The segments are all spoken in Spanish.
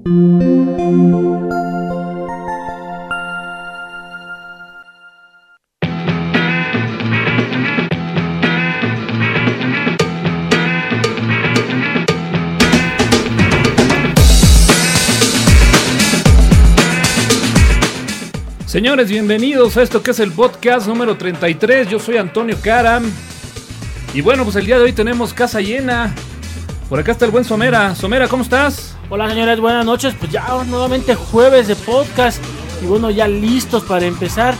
Señores, bienvenidos a esto que es el podcast número 33. Yo soy Antonio Karam. Y bueno, pues el día de hoy tenemos casa llena. Por acá está el buen Somera. Somera, ¿cómo estás? Hola señores, buenas noches. Pues ya nuevamente jueves de podcast. Y bueno, ya listos para empezar.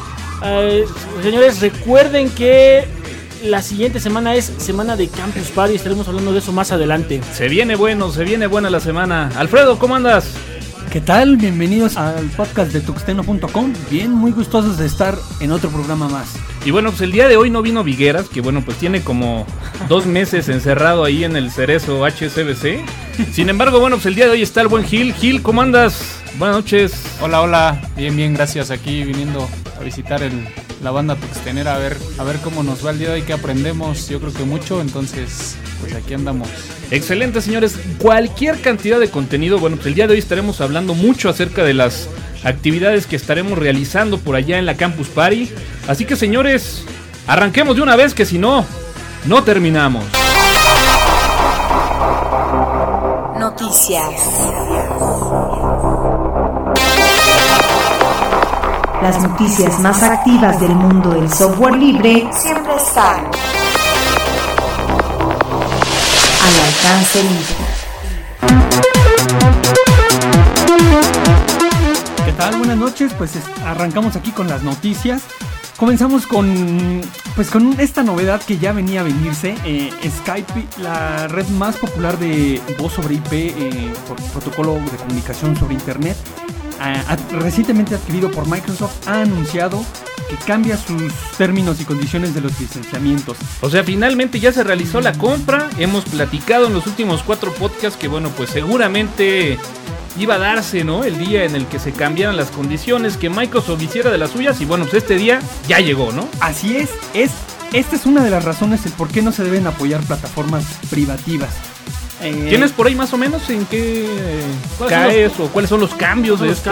Eh, señores, recuerden que la siguiente semana es semana de Campus Party. Estaremos hablando de eso más adelante. Se viene bueno, se viene buena la semana. Alfredo, ¿cómo andas? ¿Qué tal? Bienvenidos al podcast de tuxteno.com. Bien, muy gustosos de estar en otro programa más. Y bueno, pues el día de hoy no vino Vigueras, que bueno, pues tiene como dos meses encerrado ahí en el cerezo HSBC. Sin embargo, bueno, pues el día de hoy está el buen Gil. Gil, ¿cómo andas? Buenas noches. Hola, hola. Bien, bien, gracias. Aquí viniendo a visitar el, la banda Tuxtenera a ver, a ver cómo nos va el día de hoy, qué aprendemos. Yo creo que mucho, entonces, pues aquí andamos. Excelente, señores. Cualquier cantidad de contenido. Bueno, pues el día de hoy estaremos hablando mucho acerca de las actividades que estaremos realizando por allá en la Campus Party. Así que, señores, arranquemos de una vez que si no, no terminamos. Noticias. Las noticias más activas del mundo del software libre Siempre están. al alcance libre. ¿Qué tal? Buenas noches. Pues es- arrancamos aquí con las noticias. Comenzamos con pues con esta novedad que ya venía a venirse. eh, Skype, la red más popular de voz sobre IP eh, protocolo de comunicación sobre Internet, recientemente adquirido por Microsoft, ha anunciado que cambia sus términos y condiciones de los licenciamientos. O sea, finalmente ya se realizó la compra. Hemos platicado en los últimos cuatro podcasts que, bueno, pues seguramente iba a darse, ¿no? El día en el que se cambiaran las condiciones, que Microsoft hiciera de las suyas. Y bueno, pues este día ya llegó, ¿no? Así es, es esta es una de las razones el por qué no se deben apoyar plataformas privativas. Eh, ¿Tienes por ahí más o menos en qué ¿Cuáles son caes o cuáles son los cambios de los este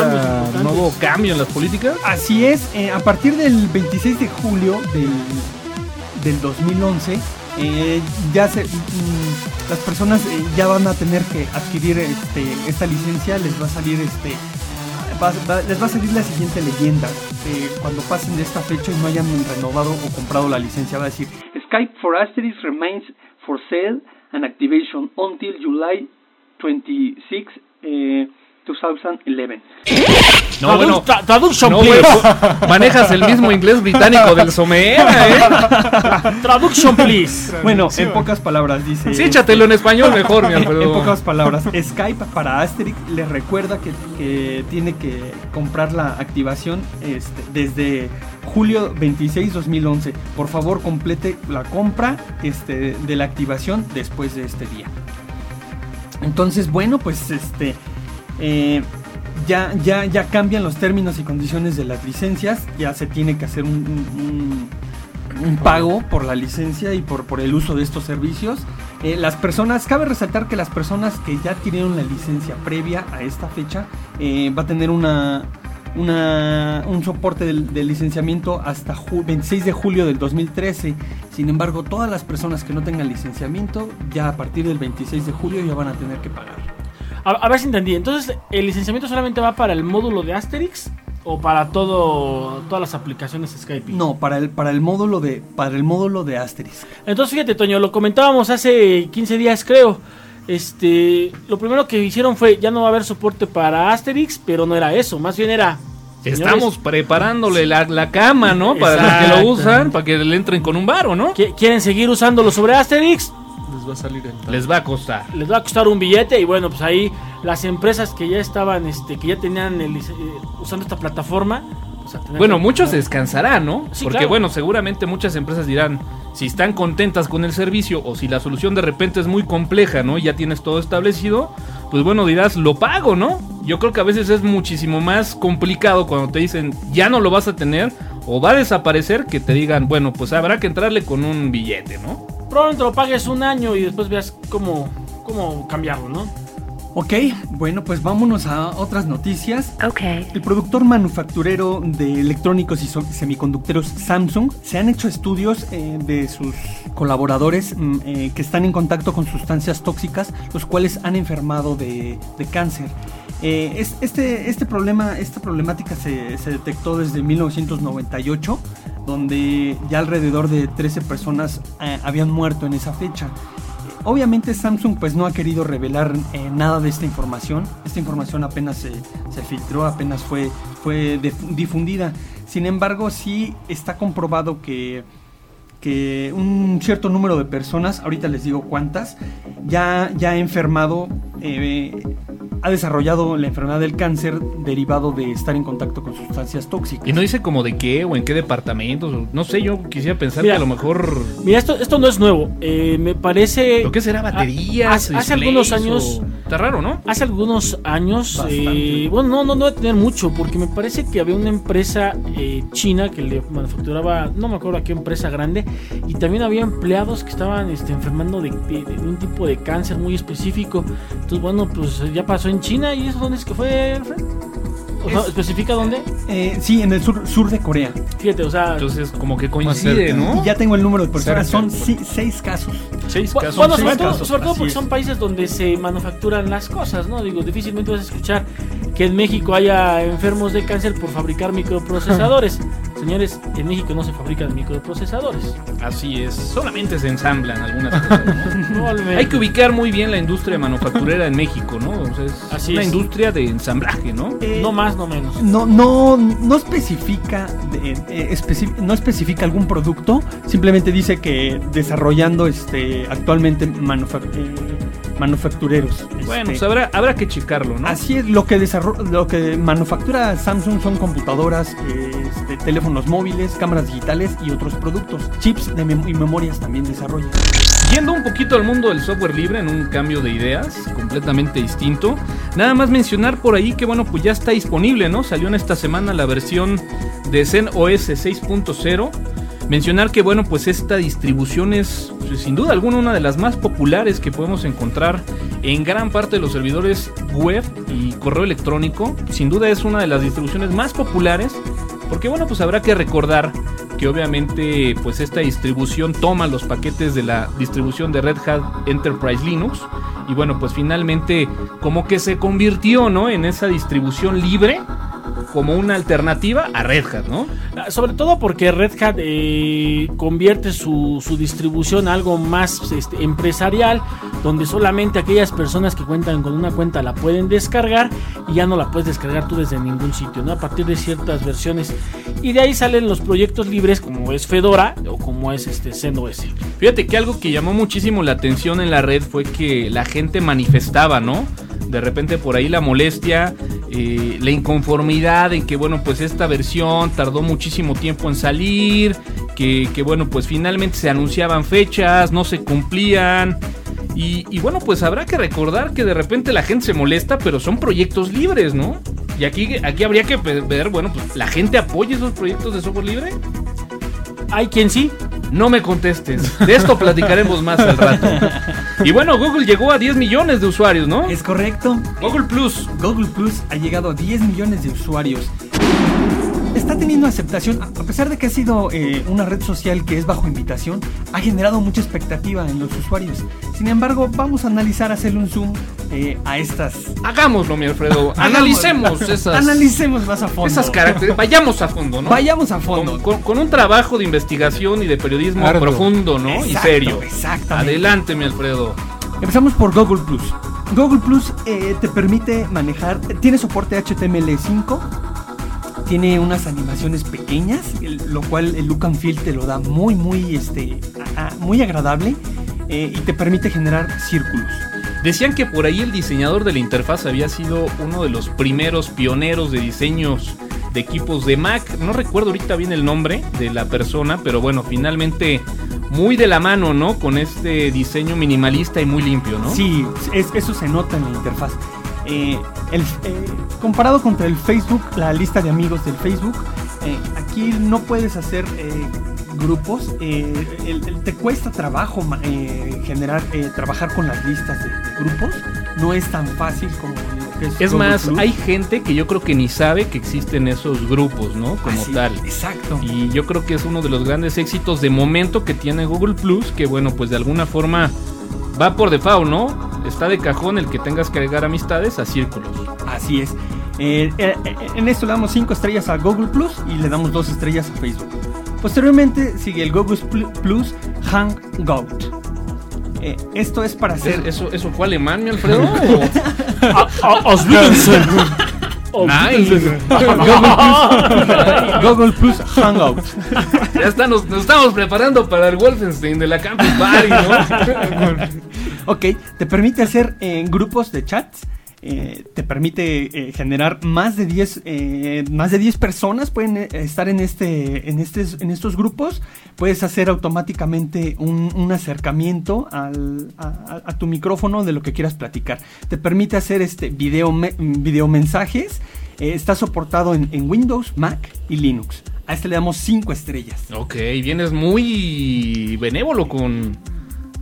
nuevo cambio en las políticas? Así es, eh, a partir del 26 de julio del, del 2011, eh, ya se, mm, las personas eh, ya van a tener que adquirir este, esta licencia, les va a salir este, va- va- les va a salir la siguiente leyenda. cuando pasen de esta fecha y no hayan renovado o comprado la licencia, va a decir Skype for Asterisk remains for sale and activation until July 26, eh, 2011. No, Tradu- bueno. tra- traduction, No, please. bueno, manejas el mismo inglés británico del Somera, ¿eh? Traduction, please. Bueno, en pocas palabras dice. Sí, échatelo en español mejor, mi En, Alfredo. en pocas palabras, Skype para Asterix les recuerda que, que tiene que comprar la activación este, desde julio 26 2011. Por favor, complete la compra este, de la activación después de este día. Entonces, bueno, pues este eh, ya, ya, ya cambian los términos y condiciones de las licencias. Ya se tiene que hacer un, pago por la licencia y por, por el uso de estos servicios. Eh, las personas, cabe resaltar que las personas que ya adquirieron la licencia previa a esta fecha eh, va a tener una, una- un soporte del, del licenciamiento hasta ju- 26 de julio del 2013. Sin embargo, todas las personas que no tengan licenciamiento, ya a partir del 26 de julio ya van a tener que pagar. A, a ver si entendí. Entonces, ¿el licenciamiento solamente va para el módulo de Asterix o para todo todas las aplicaciones Skype? No, para el, para el módulo de para el módulo de Asterisk. Entonces, fíjate, Toño, lo comentábamos hace 15 días, creo. Este, lo primero que hicieron fue ya no va a haber soporte para Asterix, pero no era eso, más bien era señores, Estamos preparándole la, la cama, ¿no? Para los que lo usan, para que le entren con un varo, ¿no? ¿qui- ¿Quieren seguir usándolo sobre Asterix? Les va a salir en Les va a costar. les va a costar un billete y bueno, pues ahí las empresas que ya estaban, este, que ya tenían el eh, usando esta plataforma, pues a tener Bueno, que- muchos descansarán, ¿no? Sí, Porque claro. bueno, seguramente muchas empresas dirán, si están contentas con el servicio o si la solución de repente es muy compleja, ¿no? Y ya tienes todo establecido, pues bueno, dirás, lo pago, ¿no? Yo creo que a veces es muchísimo más complicado cuando te dicen, ya no lo vas a tener o va a desaparecer, que te digan, bueno, pues habrá que entrarle con un billete, ¿no? Probablemente lo pagues un año y después veas cómo, cómo cambiarlo, ¿no? Ok, bueno, pues vámonos a otras noticias. Okay. El productor manufacturero de electrónicos y semiconductores Samsung se han hecho estudios eh, de sus colaboradores mm, eh, que están en contacto con sustancias tóxicas, los cuales han enfermado de, de cáncer. Eh, es- este, este problema, esta problemática se, detectó desde 1998, donde ya alrededor de 13 personas eh, habían muerto en esa fecha. Obviamente Samsung pues no ha querido revelar eh, nada de esta información. Esta información apenas se, se filtró, apenas fue, fue dif- difundida. Sin embargo, sí está comprobado que, que un cierto número de personas, ahorita les digo cuántas, ya, ya ha enfermado, eh, ha desarrollado la enfermedad del cáncer derivado de estar en contacto con sustancias tóxicas. Y no dice como de qué o en qué departamentos. o- No sé, yo quisiera pensar Mira. que a lo mejor. Mira, esto, esto no es nuevo. Eh, me parece. ¿Lo que será? ¿Baterías? Hace, algunos o- años. Está raro, ¿no? Hace algunos años, eh, bueno, no, no, no debe tener mucho, porque me parece que había una empresa eh, china que le manufacturaba, no me acuerdo a qué empresa grande, y también había empleados que estaban este, enfermando de, de- de un tipo de cáncer muy específico. Entonces, bueno, pues ya pasó en China, ¿y eso dónde es que fue, Alfred? O sea, Es- ¿Especifica dónde? Eh, sí, en el sur, sur de Corea. Fíjate, o sea, Entonces, como que coincide. ¿no? Y ya tengo el número de personas, Cerca. son sí- seis casos. Seis casos. Bueno, seis sobre todo, casos, sobre todo porque es. son países donde se manufacturan las cosas, ¿no? Digo, difícilmente vas a escuchar que en México haya enfermos de cáncer por fabricar microprocesadores. Señores, en México no se fabrican microprocesadores. Así es. Solamente se ensamblan algunas cosas, ¿no? Hay que ubicar muy bien la industria manufacturera en México, ¿no? O sea, es Así una es. industria de ensamblaje, ¿no? Eh, No más, no menos. No, no, no especifica, de- eh, especi- no especifica algún producto, simplemente dice que desarrollando este actualmente manufac- eh, manufactureros. Bueno, este, pues habrá, habrá que checarlo, ¿no? Así es, lo que lo que manufactura Samsung son computadoras, este, teléfonos móviles, cámaras digitales y otros productos. Chips de mem- y memorias también desarrolla. Yendo un poquito al mundo del software libre en un cambio de ideas completamente distinto, nada más mencionar por ahí que bueno, pues ya está disponible, ¿no? Salió en esta semana la versión de Zen OS 6.0. Mencionar que bueno, pues esta distribución es pues, sin duda alguna una de las más populares que podemos encontrar en gran parte de los servidores web y correo electrónico. Sin duda es una de las distribuciones más populares porque bueno, pues habrá que recordar que obviamente pues esta distribución toma los paquetes de la distribución de Red Hat Enterprise Linux y bueno, pues finalmente como que se convirtió, ¿no? En esa distribución libre como una alternativa a Red Hat, ¿no? Ah, Sobre todo porque Red Hat eh, convierte su, su distribución a algo más este, empresarial, donde solamente aquellas personas que cuentan con una cuenta la pueden descargar y ya no la puedes descargar tú desde ningún sitio, ¿no? A partir de ciertas versiones. Y de ahí salen los proyectos libres como es Fedora o como es este ZenOS. Fíjate que algo que llamó muchísimo la atención en la red fue que la gente manifestaba, ¿no? De repente por ahí la molestia, eh, la inconformidad en que, bueno, pues esta versión tardó muchísimo tiempo en salir, que, que, bueno, pues finalmente se anunciaban fechas, no se cumplían. Y, bueno, pues habrá que recordar que de repente la gente se molesta, pero son proyectos libres, ¿no? Y aquí, aquí habría que ver, bueno, pues la gente apoya esos proyectos de software libre. Hay quien sí, No me contestes. De esto platicaremos más al rato. Y bueno, Google llegó a 10 millones de usuarios, ¿no? Es correcto. Google Plus. Google Plus ha llegado a 10 millones de usuarios. Está teniendo aceptación, a pesar de que ha sido eh, una red social que es bajo invitación, ha generado mucha expectativa en los usuarios. Sin embargo, vamos a analizar, hacerle un zoom eh, a estas. Hagámoslo, mi Alfredo. Analicemos esas, Analicemos más a fondo. esas características. Vayamos a fondo, ¿no? Vayamos a Con, fondo. con- con un trabajo de investigación y de periodismo Arduo. profundo, ¿no? y Exacto, serio. exactamente. Adelante, mi Alfredo. Empezamos por Google Plus. Google Plus eh, te permite manejar, tiene soporte HTML5, tiene unas animaciones pequeñas, el- lo cual el look and feel te lo da muy, muy, este, a- a- muy agradable eh, y te permite generar círculos. Decían que por ahí el diseñador de la interfaz había sido uno de los primeros pioneros de diseños de equipos de Mac. No recuerdo ahorita bien el nombre de la persona, pero bueno, finalmente muy de la mano, ¿no? Con este diseño minimalista y muy limpio, ¿no? Sí, es- eso se nota en la interfaz. Eh, el- eh, comparado contra el Facebook, la lista de amigos del Facebook, eh, aquí no puedes hacer eh, grupos. eh, el- el- te cuesta trabajo eh, generar, eh, trabajar con las listas de, de grupos. no es tan fácil como lo que es Es más, hay gente que yo creo que ni sabe que existen esos grupos, ¿no? Como Así, tal. Exacto. Y yo creo que es uno de los grandes éxitos de momento que tiene Google Plus, que bueno, pues de alguna forma va por default, ¿no? Está de cajón el que tengas que agregar amistades a círculos. Así es. Eh, eh, eh, en esto le damos 5 estrellas a Google Plus y le damos 2 estrellas a Facebook. Posteriormente sigue el Google Pl- Plus Hangout. Eh, esto es para hacer... ¿Eso, ¿Eso fue alemán, mi Alfredo? ¿O- Olvídense. Nice. Google Plus Hangout. Ya está, nos, nos estamos preparando para el Wolfenstein de la Campus Party, ¿no? Ok, te permite hacer eh, grupos de chats. Eh, te permite eh, generar más de 10 eh, más de 10 personas pueden eh, estar en este en este en estos grupos. Puedes hacer automáticamente un, acercamiento a, tu micrófono de lo que quieras platicar. Te permite hacer este video video mensajes. Está soportado en, en Windows Mac y Linux. A este le damos 5 estrellas. Ok, vienes muy benévolo con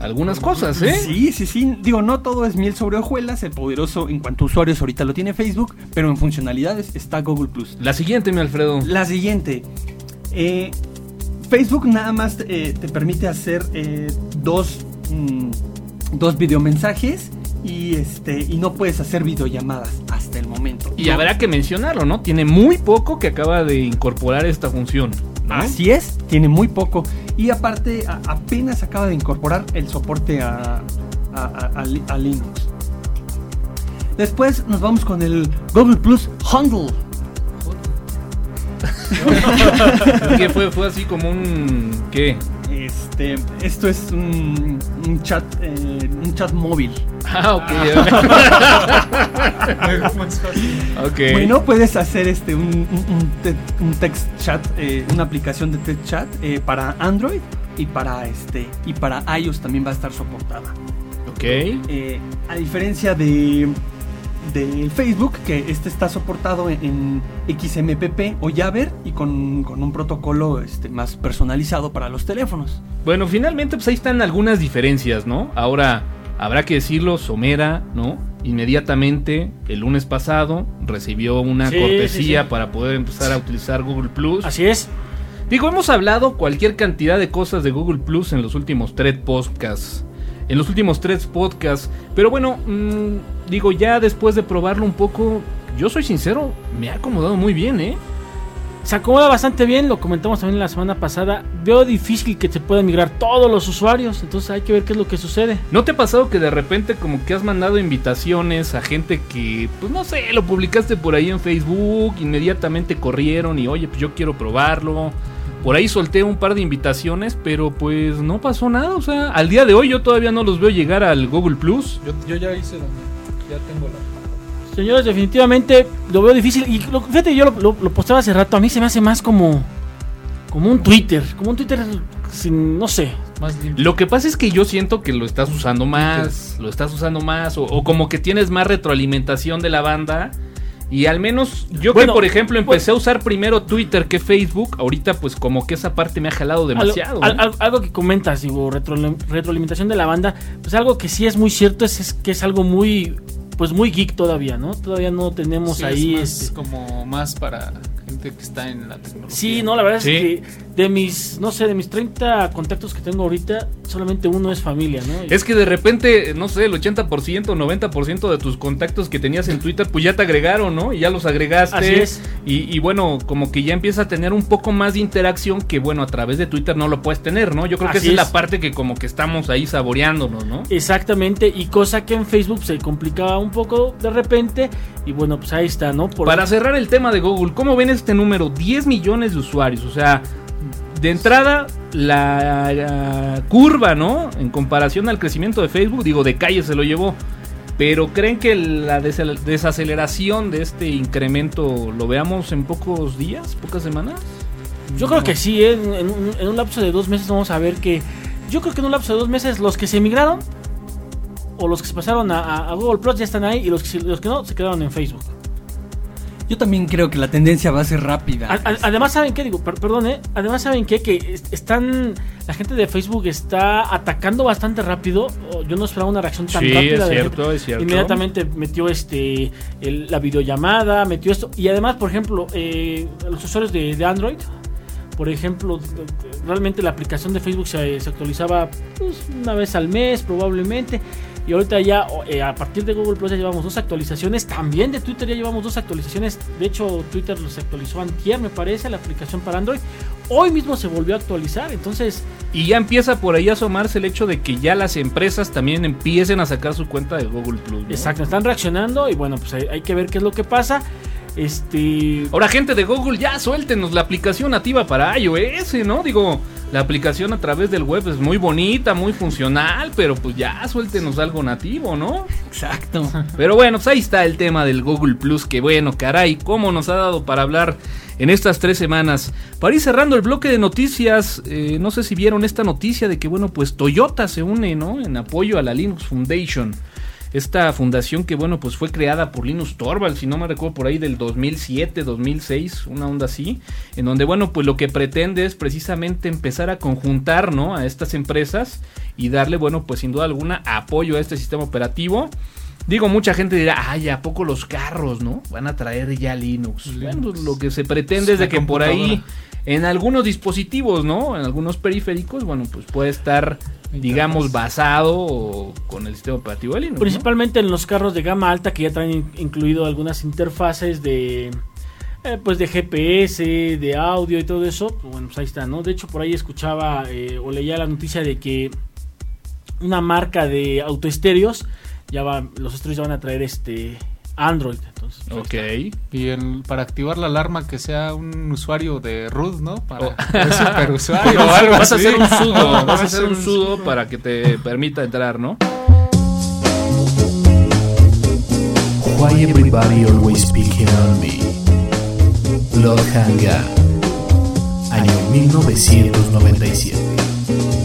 algunas cosas, ¿eh? Sí, sí, sí. Digo, no todo es miel sobre hojuelas. El poderoso en cuanto a usuarios ahorita lo tiene Facebook, pero en funcionalidades está Google Plus. La siguiente, mi Alfredo. La siguiente. eh, Facebook nada más eh, te permite hacer eh, dos, mm, dos videomensajes y, este, y no puedes hacer videollamadas hasta el momento. Y No. habrá que mencionarlo, ¿no? Tiene muy poco que acaba de incorporar esta función. ¿no? Así es, tiene muy poco. Y aparte, a- apenas acaba de incorporar el soporte a, a Linux. Después nos vamos con el Google Plus Handle. que fue, fue así como un. ¿Qué? Este, esto es un, un chat, eh, un chat móvil. Ah, ok. Bueno, puedes hacer este un, un- un te- un text chat, eh, una aplicación de text chat eh, para Android y para este y para iOS también va a estar soportada. ok. Eh, a diferencia de, de Facebook, que este está soportado en, en XMPP o Jabber y con, con un protocolo este, más personalizado para los teléfonos. Bueno, finalmente, pues ahí están algunas diferencias, ¿no? Ahora, habrá que decirlo, Somera, ¿no? Inmediatamente, el lunes pasado, recibió una Sí, cortesía sí, sí. para poder empezar a utilizar Google Plus. Así es. Digo, hemos hablado cualquier cantidad de cosas de Google Plus en los últimos tres podcasts. En los últimos tres podcasts. Pero bueno, mm, digo, ya después de probarlo un poco, yo soy sincero, me ha acomodado muy bien, ¿eh? Se acomoda bastante bien, lo comentamos también la semana pasada. Veo difícil que se puedan migrar todos los usuarios, entonces hay que ver qué es lo que sucede. ¿No te ha pasado que de repente como que has mandado invitaciones a gente que, pues no sé, lo publicaste por ahí en Facebook, inmediatamente corrieron y oye, pues yo quiero probarlo? Por ahí solté un par de invitaciones, pero pues no pasó nada. O sea, al día de hoy yo todavía no los veo llegar al Google Plus. Yo, yo ya hice la Ya tengo la. Señores, definitivamente lo veo difícil. Y lo, fíjate, yo lo, lo, lo posteaba hace rato. A mí se me hace más como. Como un Twitter. Como un Twitter sin. No sé. Más. Lo que pasa es que yo siento que lo estás usando más, lo estás usando más, o, o como que tienes más retroalimentación de la banda. Y al menos yo Bueno, que por ejemplo empecé a usar primero Twitter que Facebook, ahorita pues como que esa parte me ha jalado demasiado. Al- ¿no? al- algo que comentas, digo, retro- retroalimentación de la banda. Pues algo que sí es muy cierto es, es que es algo muy. Pues muy geek todavía, ¿no? Todavía no tenemos Sí, ahí. es más este, como más para gente que está en la tecnología. Sí, no, la verdad Sí. es que de mis, no sé, de mis 30 contactos que tengo ahorita, solamente uno es familia, ¿no? Y- Es que de repente, no sé, el 80%, 90% de tus contactos que tenías en Twitter, pues ya te agregaron, ¿no? Y ya los agregaste. Así es. Y, y bueno, como que ya empieza a tener un poco más de interacción que, bueno, a través de Twitter no lo puedes tener, ¿no? Yo creo que Así esa es es. la parte que como que estamos ahí saboreándonos, ¿no? Exactamente, y cosa que en Facebook se complicaba un poco de repente, y bueno, pues ahí está, ¿no? Por- Para cerrar el tema de Google, ¿cómo ven este número? 10 millones de usuarios, o sea, de entrada la, curva, ¿no? En comparación al crecimiento de Facebook, digo, de calle se lo llevó. Pero ¿creen que la desaceleración de este incremento lo veamos en pocos días, pocas semanas? Yo creo que sí, ¿eh? en, un, lapso de dos meses vamos a ver que... Yo creo que en un lapso de dos meses los que se emigraron, o los que se pasaron a, Google Plus ya están ahí, y los que, los que no se quedaron en Facebook. Yo también creo que la tendencia va a ser rápida. A- a- además, ¿saben qué? Digo, per- perdón, ¿eh? Además, ¿saben qué? Que est- están. La gente de Facebook está atacando bastante rápido. Oh, Yo no esperaba una reacción tan Sí, rápida. es de cierto, gente. es cierto. Inmediatamente metió este el- la videollamada, metió esto. Y además, por ejemplo, eh, los usuarios de, de Android. Por ejemplo, realmente la aplicación de Facebook se, se actualizaba pues, una vez al mes, probablemente. Y ahorita ya, eh, a partir de Google Plus, ya llevamos dos actualizaciones. También de Twitter ya llevamos dos actualizaciones. De hecho, Twitter los actualizó antier, me parece, la aplicación para Android. Hoy mismo se volvió a actualizar. Entonces, Y ya empieza por ahí a asomarse el hecho de que ya las empresas también empiecen a sacar su cuenta de Google Plus. ¿no? exacto, están reaccionando. Y bueno, pues hay, hay que ver qué es lo que pasa. Este. Ahora, gente de Google, ya suéltenos la aplicación nativa para iOS, ¿no? Digo, la aplicación a través del web es muy bonita, muy funcional, pero pues ya suéltenos algo nativo, ¿no? Exacto. Pero bueno, pues ahí está el tema del Google Plus, que bueno, caray, cómo nos ha dado para hablar en estas tres semanas. Para ir cerrando el bloque de noticias, eh, no sé si vieron esta noticia de que, bueno, pues Toyota se une, ¿no? En apoyo a la Linux Foundation. Esta fundación que, bueno, pues fue creada por Linus Torvalds, si no me recuerdo, por ahí del 2007, 2006, una onda así, en donde, bueno, pues lo que pretende es precisamente empezar a conjuntar, ¿no? A estas empresas y darle, bueno, pues sin duda alguna apoyo a este sistema operativo. Digo, mucha gente dirá, ay, ¿a poco los carros, no? Van a traer ya Linux. Linux. Bueno, pues, lo que se pretende es de que por ahí, en algunos dispositivos, ¿no? En algunos periféricos, bueno, pues puede estar, digamos, basado o con el sistema operativo de Linux. ¿no? Principalmente en los carros de gama alta que ya traen in- incluido algunas interfaces de eh, pues de GPS, de audio y todo eso. Pues Bueno, pues ahí está, ¿no? De hecho, por ahí escuchaba eh, o leía la noticia de que una marca de autoestéreos ya va, los estéreos ya van a traer este Android. Entonces, pues, Ok. Y el, para activar la alarma que sea un usuario de root, ¿no? Para Oh. un superusuario o algo Vas a hacer un sudo, vas a hacer un sudo para que te permita entrar, ¿no? Why everybody always speaking on me? Bloodhanger, año 1997,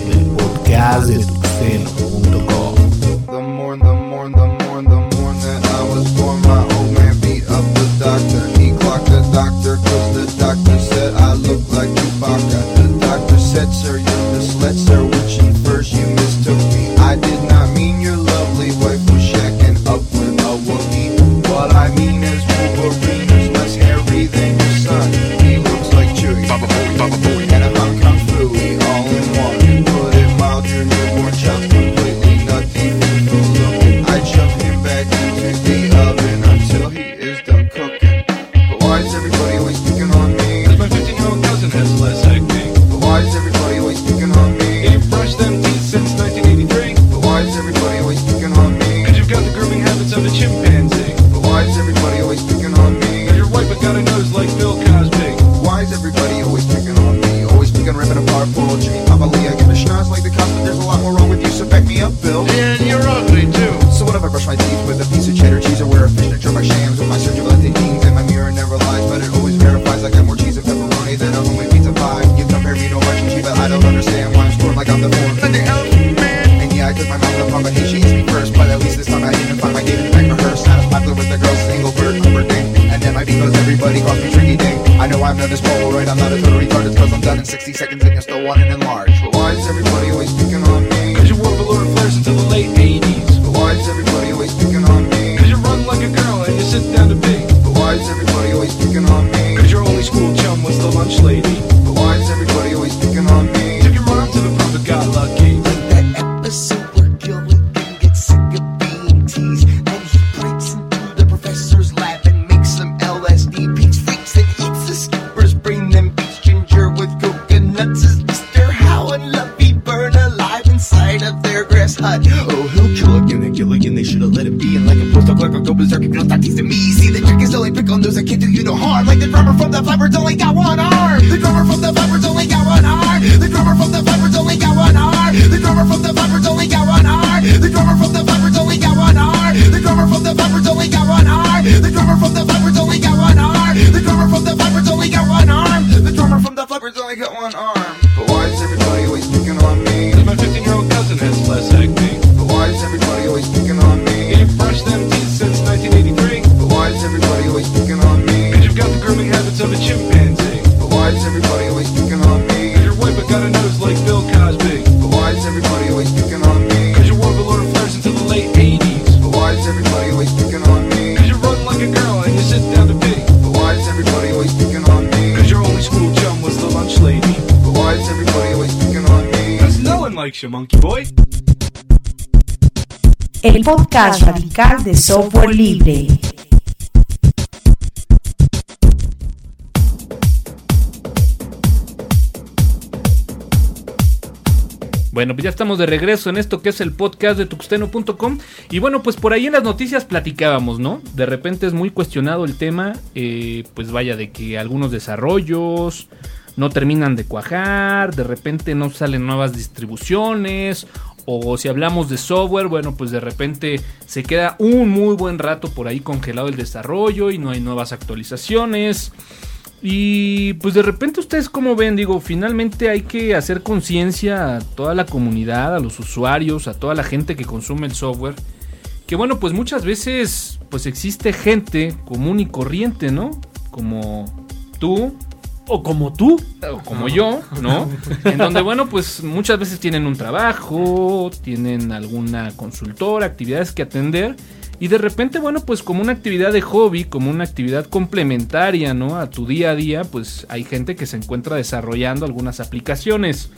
en el podcast de tuxeno.com. The more, the more, the more, the more that I was born, my old man beat up the doctor. He clocked the doctor, cause the doctor said I look like Chewbacca. The doctor said, sir, you're the slut, sir, everybody calls me Tricky Dink. I know I'm not this Polaroid, I'm not a total retard, cause I'm done in 60 seconds and you're still wanting enlarge. But why is everybody always picking on me? Cause you wore velour flares until the late 80s. But why is everybody always picking on me? Cause you run like a girl and you sit down to pee. But why is everybody always picking on me? Cause your only school chum was the lunch lady. Podcast radical de software libre. Bueno, pues ya estamos de regreso en esto que es el podcast de tuxteno.com. Y bueno, pues por ahí en las noticias platicábamos, ¿no? De repente es muy cuestionado el tema, eh, pues vaya, de que algunos desarrollos no terminan de cuajar, de repente no salen nuevas distribuciones, o si hablamos de software, bueno, pues de repente se queda un muy buen rato por ahí congelado el desarrollo y no hay nuevas actualizaciones. Y pues de repente ustedes como ven, digo, finalmente hay que hacer conciencia a toda la comunidad, a los usuarios, a toda la gente que consume el software. Que bueno, pues muchas veces pues existe gente común y corriente, ¿no? Como tú, O como tú. o como yo, ¿no? En donde, bueno, pues muchas veces tienen un trabajo, tienen alguna consultora, actividades que atender. Y de repente, bueno, pues como una actividad de hobby, como una actividad complementaria, ¿no? A tu día a día, pues hay gente que se encuentra desarrollando algunas aplicaciones.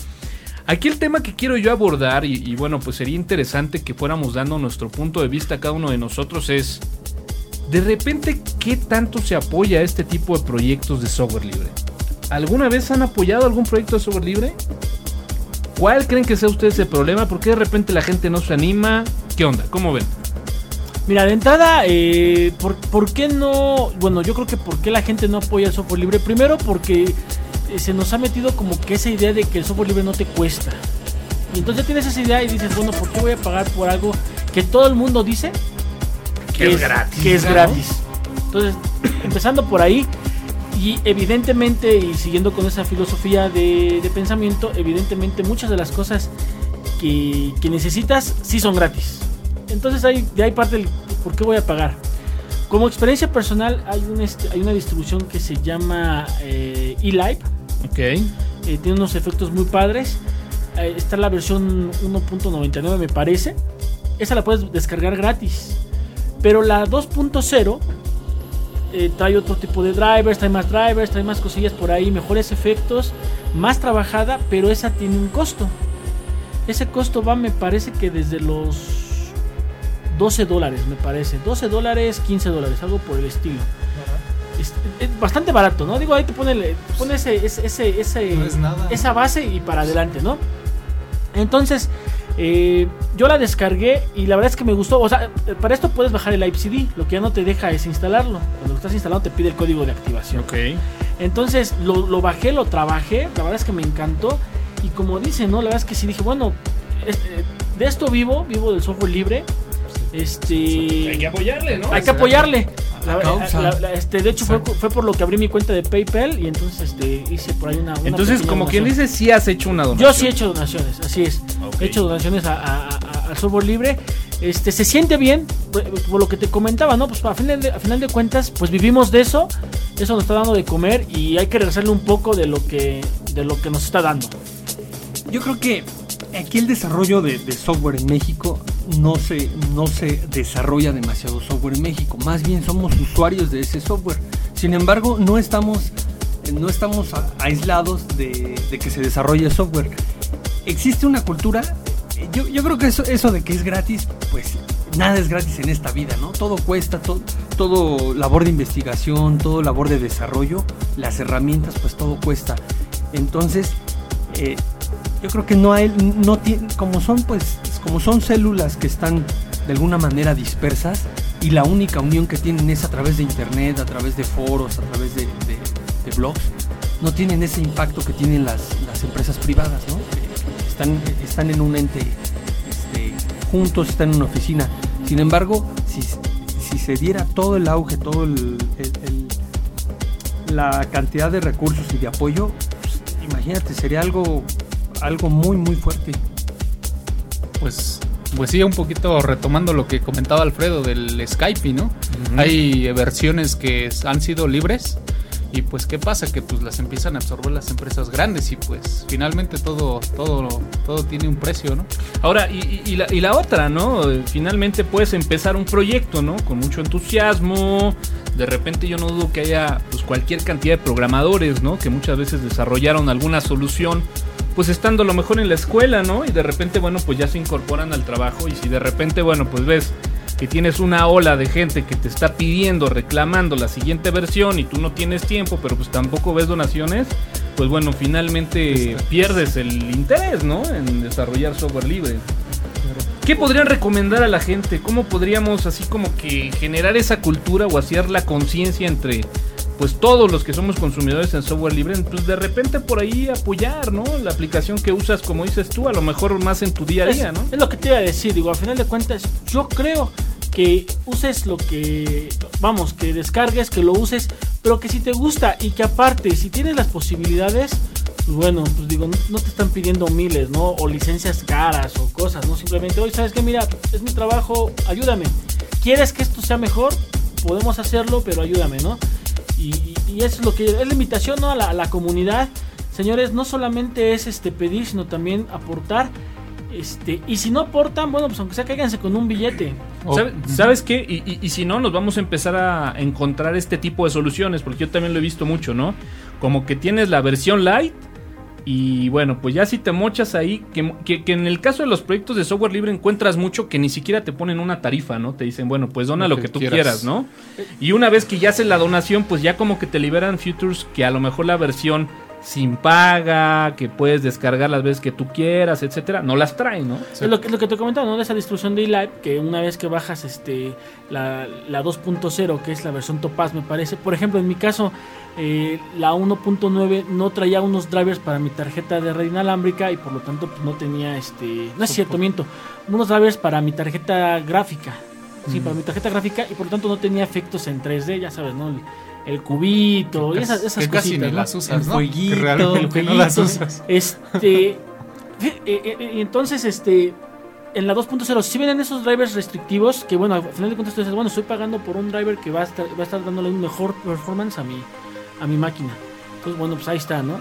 Aquí el tema que quiero yo abordar, y, y bueno, pues sería interesante que fuéramos dando nuestro punto de vista a cada uno de nosotros, es de repente qué tanto se apoya a este tipo de proyectos de software libre. ¿Alguna vez han apoyado algún proyecto de software libre? ¿Cuál creen que sea ustedes el problema? ¿Por qué de repente la gente no se anima? ¿Qué onda? ¿Cómo ven? Mira, de entrada, eh, ¿por, por qué no? Bueno, yo creo que por qué la gente no apoya el software libre. Primero porque eh, se nos ha metido como que esa idea de que el software libre no te cuesta. Y entonces ya tienes esa idea y dices, bueno, ¿por qué voy a pagar por algo que todo el mundo dice Que es gratis, Que es ¿no? gratis. Entonces, empezando por ahí, y evidentemente, y siguiendo con esa filosofía de, de pensamiento, evidentemente muchas de las cosas que, que necesitas sí son gratis. Entonces ahí, de ahí parte el por qué voy a pagar. Como experiencia personal, hay, un, este, hay una distribución que se llama eh, eLive. Ok. Eh, tiene unos efectos muy padres. Eh, está la versión 1.99 me parece. Esa la puedes descargar gratis. Pero la 2.0 eh, trae otro tipo de drivers, trae más drivers, trae más cosillas por ahí, mejores efectos, más trabajada, pero esa tiene un costo. Ese costo va, me parece que desde los 12 dólares, me parece. 12 dólares, 15 dólares, algo por el estilo. Es, es bastante barato, ¿no? Digo, ahí te pone, te pone ese, ese, ese, ese- No es nada. esa base y para adelante, ¿no? Entonces, eh, yo la descargué y la verdad es que me gustó. O sea, para esto puedes bajar el Live CD. Lo que ya no te deja es instalarlo. Cuando lo estás instalando te pide el código de activación. Ok. Entonces lo, lo bajé, lo trabajé, la verdad es que me encantó. Y como dice, ¿no? La verdad es que sí dije, bueno, es- eh, de esto vivo, vivo del software libre. Este. Hay que apoyarle, ¿no? Hay que apoyarle. La- causa. la- la- este, de hecho, fue, fue por lo que abrí mi cuenta de PayPal y entonces este, hice por ahí una. una Entonces, como quien dice, sí has hecho una donación. Yo sí he hecho donaciones, así es. Hecho donaciones a- al software libre. Este, se siente bien, por, por lo que te comentaba, ¿no? Pues a final, de, cuentas, pues vivimos de eso. Eso nos está dando de comer y hay que regresarle un poco de lo que, de lo que nos está dando. Yo creo que aquí el desarrollo de, software en México no se, no se desarrolla demasiado software en México. Más bien somos usuarios de ese software. Sin embargo, no estamos, no estamos aislados de, de que se desarrolle software. Existe una cultura. Yo, yo creo que eso, eso de que es gratis, pues nada es gratis en esta vida, ¿no? Todo cuesta, todo, todo labor de investigación, todo labor de desarrollo, las herramientas, pues todo cuesta. Entonces, eh, yo creo que no hay, no tiene, como son pues, como son células que están de alguna manera dispersas y la única unión que tienen es a través de internet, a través de foros, a través de, de- de blogs, no tienen ese impacto que tienen las, las empresas privadas, ¿no? Están, están en un ente este, juntos, están en una oficina. Sin embargo, si, si se diera todo el auge, todo el, el- el- la cantidad de recursos y de apoyo, pues, imagínate, sería algo, algo muy, muy fuerte. Pues, pues sí, un poquito retomando lo que comentaba Alfredo del Skype, ¿no? Hay versiones que han sido libres Y pues, ¿qué pasa? Que pues las empiezan a absorber las empresas grandes y pues finalmente todo, todo, todo tiene un precio, ¿no? Ahora, y, la, y la otra, ¿no? Finalmente puedes empezar un proyecto, ¿no? Con mucho entusiasmo. De repente yo no dudo que haya pues, cualquier cantidad de programadores, ¿no? Que muchas veces desarrollaron alguna solución, pues estando a lo mejor en la escuela, ¿no? Y de repente, bueno, pues ya se incorporan al trabajo. Y si de repente, bueno, pues ves que tienes una ola de gente que te está pidiendo, reclamando la siguiente versión y tú no tienes tiempo, pero pues tampoco ves donaciones, pues bueno, finalmente pierdes el interés, ¿no? En desarrollar software libre. ¿Qué podrían recomendar a la gente? ¿Cómo podríamos así como que generar esa cultura o hacer la conciencia entre pues todos los que somos consumidores en software libre, pues de repente por ahí apoyar, ¿no? La aplicación que usas, como dices tú, a lo mejor más en tu día a Es, día, ¿no? es lo que te iba a decir, digo, al final de cuentas, yo creo que uses lo que, vamos, que descargues, que lo uses, pero que si te gusta y que aparte, si tienes las posibilidades, pues bueno, pues digo, no, te están pidiendo miles, ¿no? O licencias caras o cosas, ¿no? Simplemente, hoy sabes que, mira, es mi trabajo, ayúdame. ¿Quieres que esto sea mejor? Podemos hacerlo, pero ayúdame, ¿no? Y, y- es lo que es la invitación ¿no? a, la, a la comunidad. Señores, no solamente es este pedir, sino también aportar. Este, y si no aportan, bueno, pues aunque sea cáiganse con un billete. O- ¿Sabe- ¿Sabes qué? Y, y- y si no, nos vamos a empezar a encontrar este tipo de soluciones, porque yo también lo he visto mucho, ¿no? Como que tienes la versión light y bueno, pues ya si te mochas ahí, que, que- que en el caso de los proyectos de software libre encuentras mucho que ni siquiera te ponen una tarifa, ¿no? Te dicen, bueno, pues dona lo, que, tú quieras. ¿no? Y una vez que ya haces la donación, pues ya como que te liberan features que a lo mejor la versión sin paga, que puedes descargar las veces que tú quieras, etcétera, no las trae, ¿no? Es lo que, lo que te comentaba, ¿no? De esa distribución de eLive, que una vez que bajas este la, la 2.0, que es la versión Topaz, me parece. Por ejemplo, en mi caso, eh, la 1.9 no traía unos drivers para mi tarjeta de red inalámbrica y por lo tanto pues, no tenía este. No es cierto, miento. Unos drivers para mi tarjeta gráfica. Sí, para mi tarjeta gráfica y por lo tanto no tenía efectos en 3D, ya sabes, ¿no? El, cubito y esas, casi- esas que casi cositas, ni ¿no? las usas, El ¿no? fueguito, Que realmente el no las jueguito. usas. Este. eh, eh, eh, y entonces, este. En la 2.0, si vienen esos drivers restrictivos, que bueno, al final de cuentas tú dices, bueno, estoy pagando por un driver que va a estar, va a estar dándole un mejor performance a mi, a mi máquina. Entonces, bueno, pues ahí está, ¿no?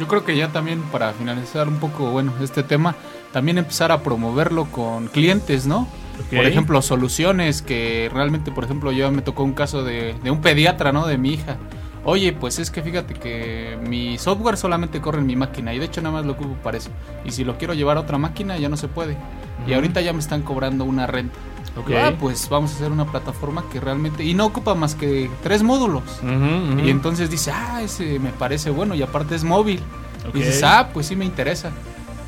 Yo creo que ya también para finalizar un poco, bueno, este tema, también empezar a promoverlo con clientes, ¿no? Por ejemplo, soluciones que realmente, por ejemplo, yo me tocó un caso de, de un pediatra, ¿no? De mi hija. Oye, pues es que fíjate que mi software solamente corre en mi máquina y de hecho nada más lo ocupo para eso. Y si lo quiero llevar a otra máquina ya no se puede. Y ahorita ya me están cobrando una renta. Ok. Ah, pues vamos a hacer una plataforma que realmente... Y no ocupa más que tres módulos. Y entonces dice, ah, ese me parece bueno y aparte es móvil. Y dices, ah, pues sí me interesa.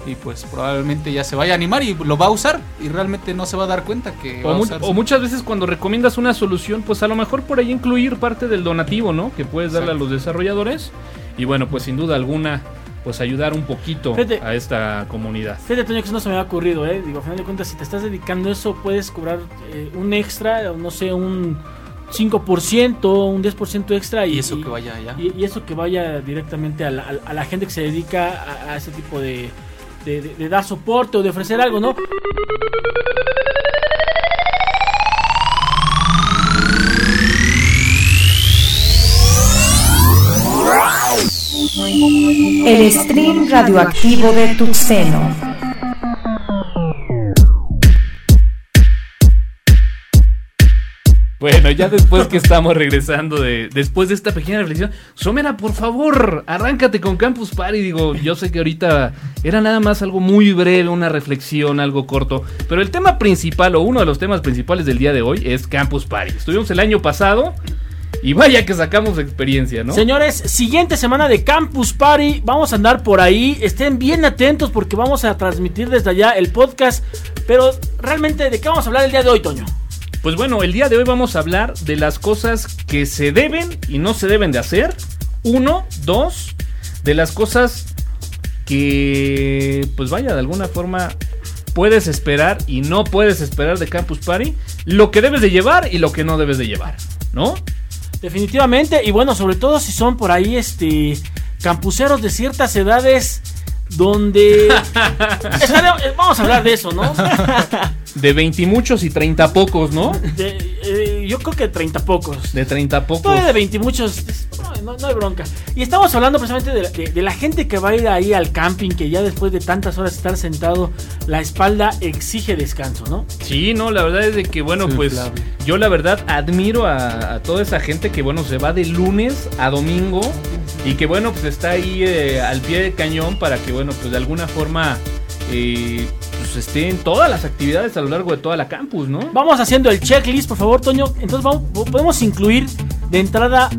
Y pues probablemente ya se vaya a animar y lo va a usar y realmente no se va a dar cuenta que va O, a mu- usar. o muchas veces cuando recomiendas una solución, pues a lo mejor por ahí incluir parte del donativo, ¿no? Que puedes darle a los desarrolladores. Y bueno, pues sin duda alguna, pues ayudar un poquito Fíjate. a esta comunidad. Fíjate, Toño, que eso no se me había ocurrido, ¿eh? Digo, a final de cuentas, si te estás dedicando a eso, puedes cobrar eh, un extra, no sé, un 5%, un 10% extra. Y, Y eso y- que vaya allá. Y, y eso que vaya directamente a la, a- a la gente que se dedica a, a ese tipo de, de, de- dar soporte o de ofrecer algo, ¿no? El stream radioactivo de Tuxeno. Bueno, ya después que estamos regresando de después de esta pequeña reflexión, Somera, por favor, arráncate con Campus Party. Digo, yo sé que ahorita era nada más algo muy breve, una reflexión, algo corto, pero el tema principal o uno de los temas principales del día de hoy es Campus Party. Estuvimos el año pasado y vaya que sacamos experiencia, ¿no? Señores, siguiente semana de Campus Party. Vamos a andar por ahí. Estén bien atentos porque vamos a transmitir desde allá el podcast. Pero realmente, ¿de qué vamos a hablar el día de hoy, Toño? Pues bueno, el día de hoy vamos a hablar de las cosas que se deben y no se deben de hacer. Uno, dos, de las cosas que, pues vaya, de alguna forma puedes esperar y no puedes esperar de Campus Party. Lo que debes de llevar y lo que no debes de llevar, ¿no? Definitivamente. Y bueno, sobre todo si son por ahí, este, campuseros de ciertas edades donde... Estaré- eh, vamos a hablar de eso, ¿no? De 20 y muchos y 30 pocos, ¿no? De, eh, yo creo que 30 pocos. De 30 pocos. Todavía de 20 y muchos, no, hay bronca. Y estamos hablando precisamente de, la- de- de la gente que va a ir ahí al camping, que ya después de tantas horas estar sentado, la espalda exige descanso, ¿no? Sí, no, la verdad es de que, bueno, Sí, pues claro. yo la verdad admiro a, a toda esa gente que, bueno, se va de lunes a domingo y que, bueno, pues está ahí eh, al pie del cañón para que, bueno, pues de alguna forma eh, pues esté en todas las actividades a lo largo de toda la campus, ¿no? Vamos haciendo el checklist, por favor, Toño. Entonces vamos, podemos incluir de entrada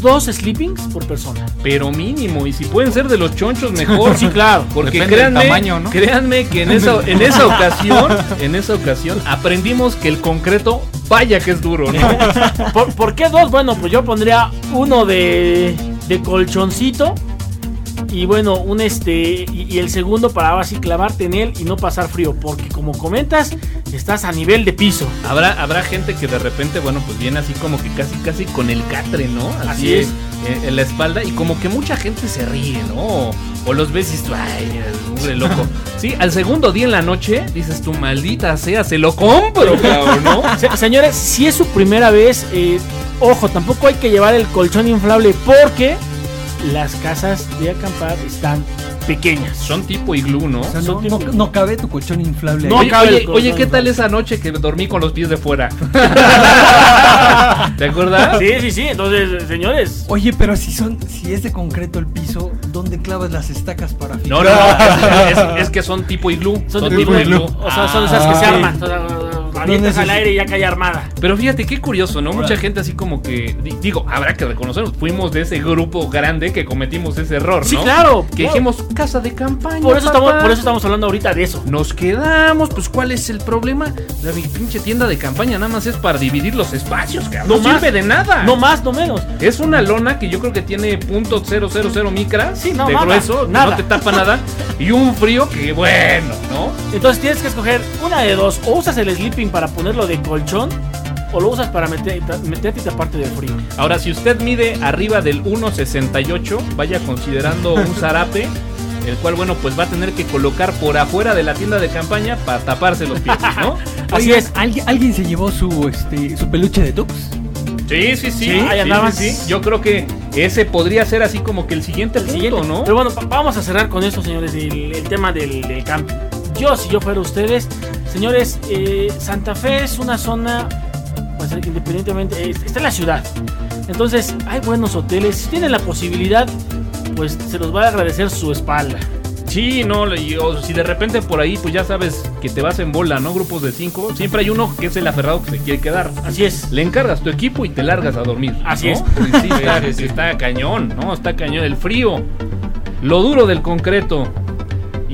dos sleepings por persona. Pero mínimo, y si pueden ser de los chonchos, mejor. Sí, claro. Porque Depende del créanme, tamaño, ¿no? créanme que en esa, en esa ocasión, en esa ocasión, aprendimos que el concreto, vaya que es duro, ¿no? ¿Por, por qué dos? Bueno, pues yo pondría uno de, de colchoncito. Y bueno, un este. Y, y el segundo para ahora sí clavarte en él y no pasar frío. Porque como comentas, estás a nivel de piso. Habrá, habrá gente que de repente, bueno, pues viene así como que casi, casi con el catre, ¿no? Así es. En, en la espalda y como que mucha gente se ríe, ¿no? O, los ves y dices tú, ay, hombre loco. Sí, al segundo día en la noche dices tú, maldita sea, se lo compro, cabrón, ¿no? Se- señores, si es su primera vez, eh, ojo, tampoco hay que llevar el colchón inflable porque las casas de acampar están pequeñas. Son tipo iglú, ¿no? O sea, no, no- cabe tu colchón inflable. No ahí. Cabe oye, colchón oye, ¿qué tal esa noche que dormí con los pies de fuera? ¿Te acuerdas? Sí, sí, sí. Entonces, señores, Oye, pero si son, si es de concreto el piso, ¿dónde clavas las estacas para fijar? No, no, no, es, es- es que son tipo iglú. son, Son, tipo tipo iglú. iglú. O sea, son esas que Ah, se arman. Avientas al aire y ya cae armada. Pero fíjate qué curioso, ¿no? Mucha gente así como que, di- digo, habrá que reconocerlo, fuimos de ese grupo grande que cometimos ese error, ¿no? Sí, claro. Que claro. dijimos, casa de campaña. Por eso, estamos, papá". por eso estamos hablando ahorita de eso. Nos quedamos, pues ¿cuál es el problema? La mi pinche tienda de campaña nada más es para dividir los espacios, cabrón. No, No más. sirve de nada. No más, no menos. Es una lona que yo creo que tiene punto .000 micras Sí, no, de nada, grueso, nada. no te tapa nada, y un frío que bueno, ¿no? Entonces tienes que escoger una de dos. O usas el sleeping para ponerlo de colchón. O lo usas para meter, meterte y taparte del frío. Ahora, si usted mide arriba del 1.68, vaya considerando un zarape, el cual, bueno, pues va a tener que colocar por afuera de la tienda de campaña para taparse los pies, ¿no? Así Oigan, es. ¿alguien, ¿alguien se llevó su, este, su peluche de Tux? Sí, sí, sí. Sí, ahí sí, andaban. sí, sí. Yo creo que ese podría ser así como que el siguiente El punto, siguiente. ¿no? Pero bueno, va- vamos a cerrar con esto, señores, el, el tema del, del camping. Yo, si yo fuera ustedes, señores, eh, Santa Fe es una zona, pues independientemente, es- está en la ciudad. Entonces, hay buenos hoteles. Si tienen la posibilidad, pues se los va a agradecer su espalda. Sí, no, y, o si de repente por ahí, pues ya sabes que te vas en bola, ¿no? Grupos de cinco, siempre hay uno que es el aferrado que se quiere quedar. Así es. Le encargas tu equipo y te largas a dormir. Así ¿no? es. Sí, está, está cañón, ¿no? Está cañón. El frío, lo duro del concreto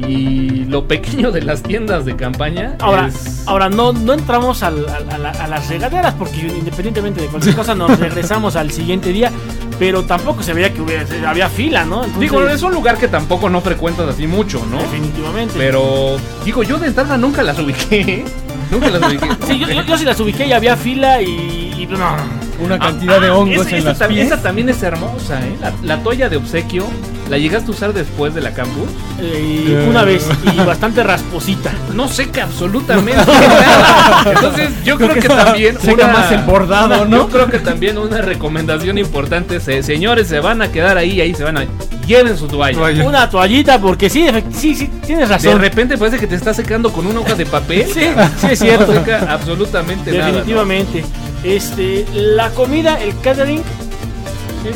y lo pequeño de las tiendas de campaña. Ahora, es- ahora no, no entramos al- al- a, la- a las regaderas porque independientemente de cualquier cosa nos regresamos al siguiente día, pero tampoco se veía que hubiera, había fila, ¿no? Entonces, Digo, es un lugar que tampoco no frecuentas así mucho, ¿no? definitivamente. Pero, digo, yo de entrada nunca las ubiqué. nunca las ubiqué. Sí, yo, yo, yo sí las ubiqué y había fila y, y no. Una cantidad de Ah, hongos esa- en esa las también, pies. esa también es hermosa, ¿eh? La, la toalla de obsequio, ¿la llegaste a usar después de la campus? Eh, una vez y bastante rasposita. No seca absolutamente nada. Entonces, yo creo, que, también. Seca más el bordado, ¿no? Yo creo que también una recomendación importante es: eh, señores, se van a quedar ahí, ahí se van a. Lleven su toalla. Una toallita porque sí, sí, sí, tienes De razón. repente parece que te está secando con una hoja de papel. Sí, sí es cierto. No seca absolutamente nada. ¿no? Definitivamente. Este, la comida, el catering, Eh,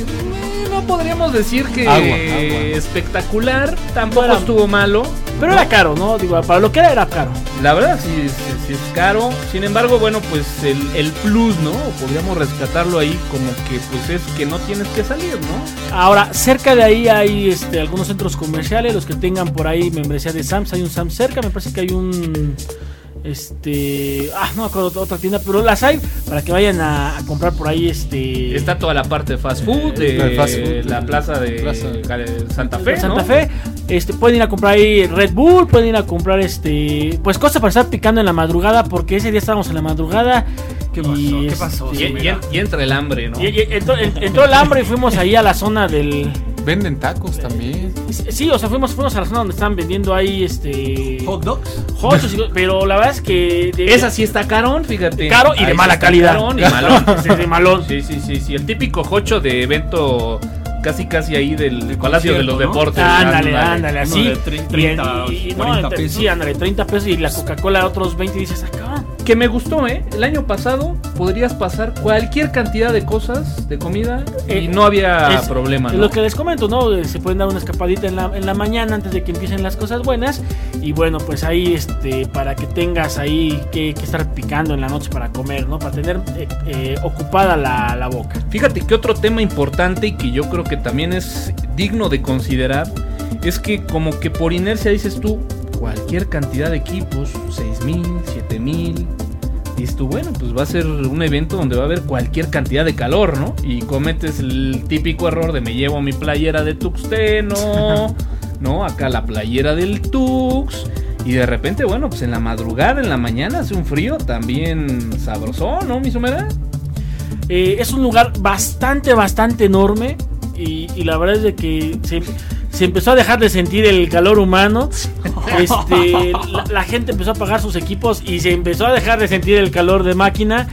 No podríamos decir que Agua, agua. espectacular, tampoco estuvo malo. pero era caro, ¿no? Digo, para lo que era era caro. La verdad sí, sí, sí es caro. Sin embargo, bueno, pues el, el plus, ¿no? Podríamos rescatarlo ahí como que pues es que no tienes que salir, ¿no? Ahora, cerca de ahí hay este, algunos centros comerciales, los que tengan por ahí membresía de Sams, hay un Sams cerca, me parece que hay un este, ah, no me acuerdo otra tienda, pero las hay para que vayan a, a comprar por ahí este Está toda la parte de fast food, de de fast food, la de- plaza de plaza. Santa Fe, Santa ¿no? Fe. Este, pueden ir a comprar ahí Red Bull, pueden ir a comprar este, pues cosas para estar picando en la madrugada, porque ese día estábamos en la madrugada. ¿Qué pasó? ¿Qué este, pasó? Y, y- y entra el hambre, ¿no? Y, y entró, en- entró el hambre y fuimos ahí a la zona del, Venden tacos también. Sí, o sea, fuimos, fuimos a la zona donde estaban vendiendo ahí este. Hot dogs. hot dogs y- pero la verdad es que. de- Esa sí está carón, fíjate. Caro y de mala calidad. carón y malón. Sí, de malón. Sí, sí, sí, sí. El típico jocho de evento casi casi ahí del Palacio de los ¿no? Deportes. Ándale, ándale, así. de tre- Y en- 30, y- y- no, 40 entre- pesos. Sí, ándale, 30 pesos y la Coca-Cola otros 20 y dices, ah, cabrón. Que me gustó, ¿eh? El año pasado podrías pasar cualquier cantidad de cosas de comida y Eh, no había Es- problema, ¿no? Lo que les comento, ¿no? Eh, Se pueden dar una escapadita en la, en la mañana antes de que empiecen las cosas buenas. Y bueno, pues ahí, este, para que tengas ahí que, que estar picando en la noche para comer, ¿no? Para tener eh, eh, ocupada la, la boca. Fíjate que otro tema importante y que yo creo que también es digno de considerar es que como que por inercia dices tú, cualquier cantidad de equipos, 6000, 7000, dices tú, bueno, pues va a ser un evento donde va a haber cualquier cantidad de calor, ¿no? Y cometes el típico error de me llevo mi playera de Tuxteno, ¿no? Acá la playera del Tux. Y de repente, bueno, pues en la madrugada, en la mañana hace un frío también sabrosón, ¿no, mi sumera? Eh, es un lugar bastante, bastante enorme. Y, y la verdad es de que se, se empezó a dejar de sentir el calor humano. Este, la, la gente empezó a apagar sus equipos y se empezó a dejar de sentir el calor de máquina.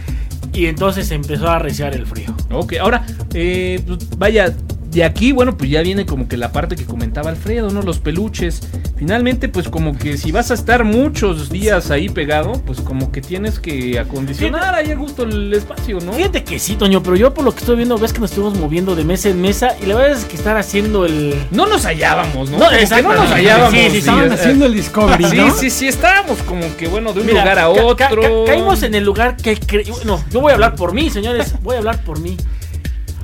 Y entonces se empezó a arreciar el frío. Ok, ahora, eh, pues, vaya, de aquí, bueno, pues ya viene como que la parte que comentaba Alfredo, ¿no? Los peluches. Finalmente, pues como que si vas a estar muchos días ahí pegado, pues como que tienes que acondicionar ahí a gusto el espacio, ¿no? Fíjate que sí, Toño, pero yo por lo que estoy viendo, ves que nos estuvimos moviendo de mesa en mesa. Y la verdad es que estar haciendo el. No nos hallábamos, ¿no? No, exactamente. no nos hallábamos. Sí, sí, sí, Estaban eh, haciendo el Discovery, Sí, ¿no? sí, sí, estábamos como que, bueno, de un Mira, lugar a ca- otro. ca- ca- caímos en el lugar que cre- no, yo voy a hablar por mí, señores, voy a hablar por mí.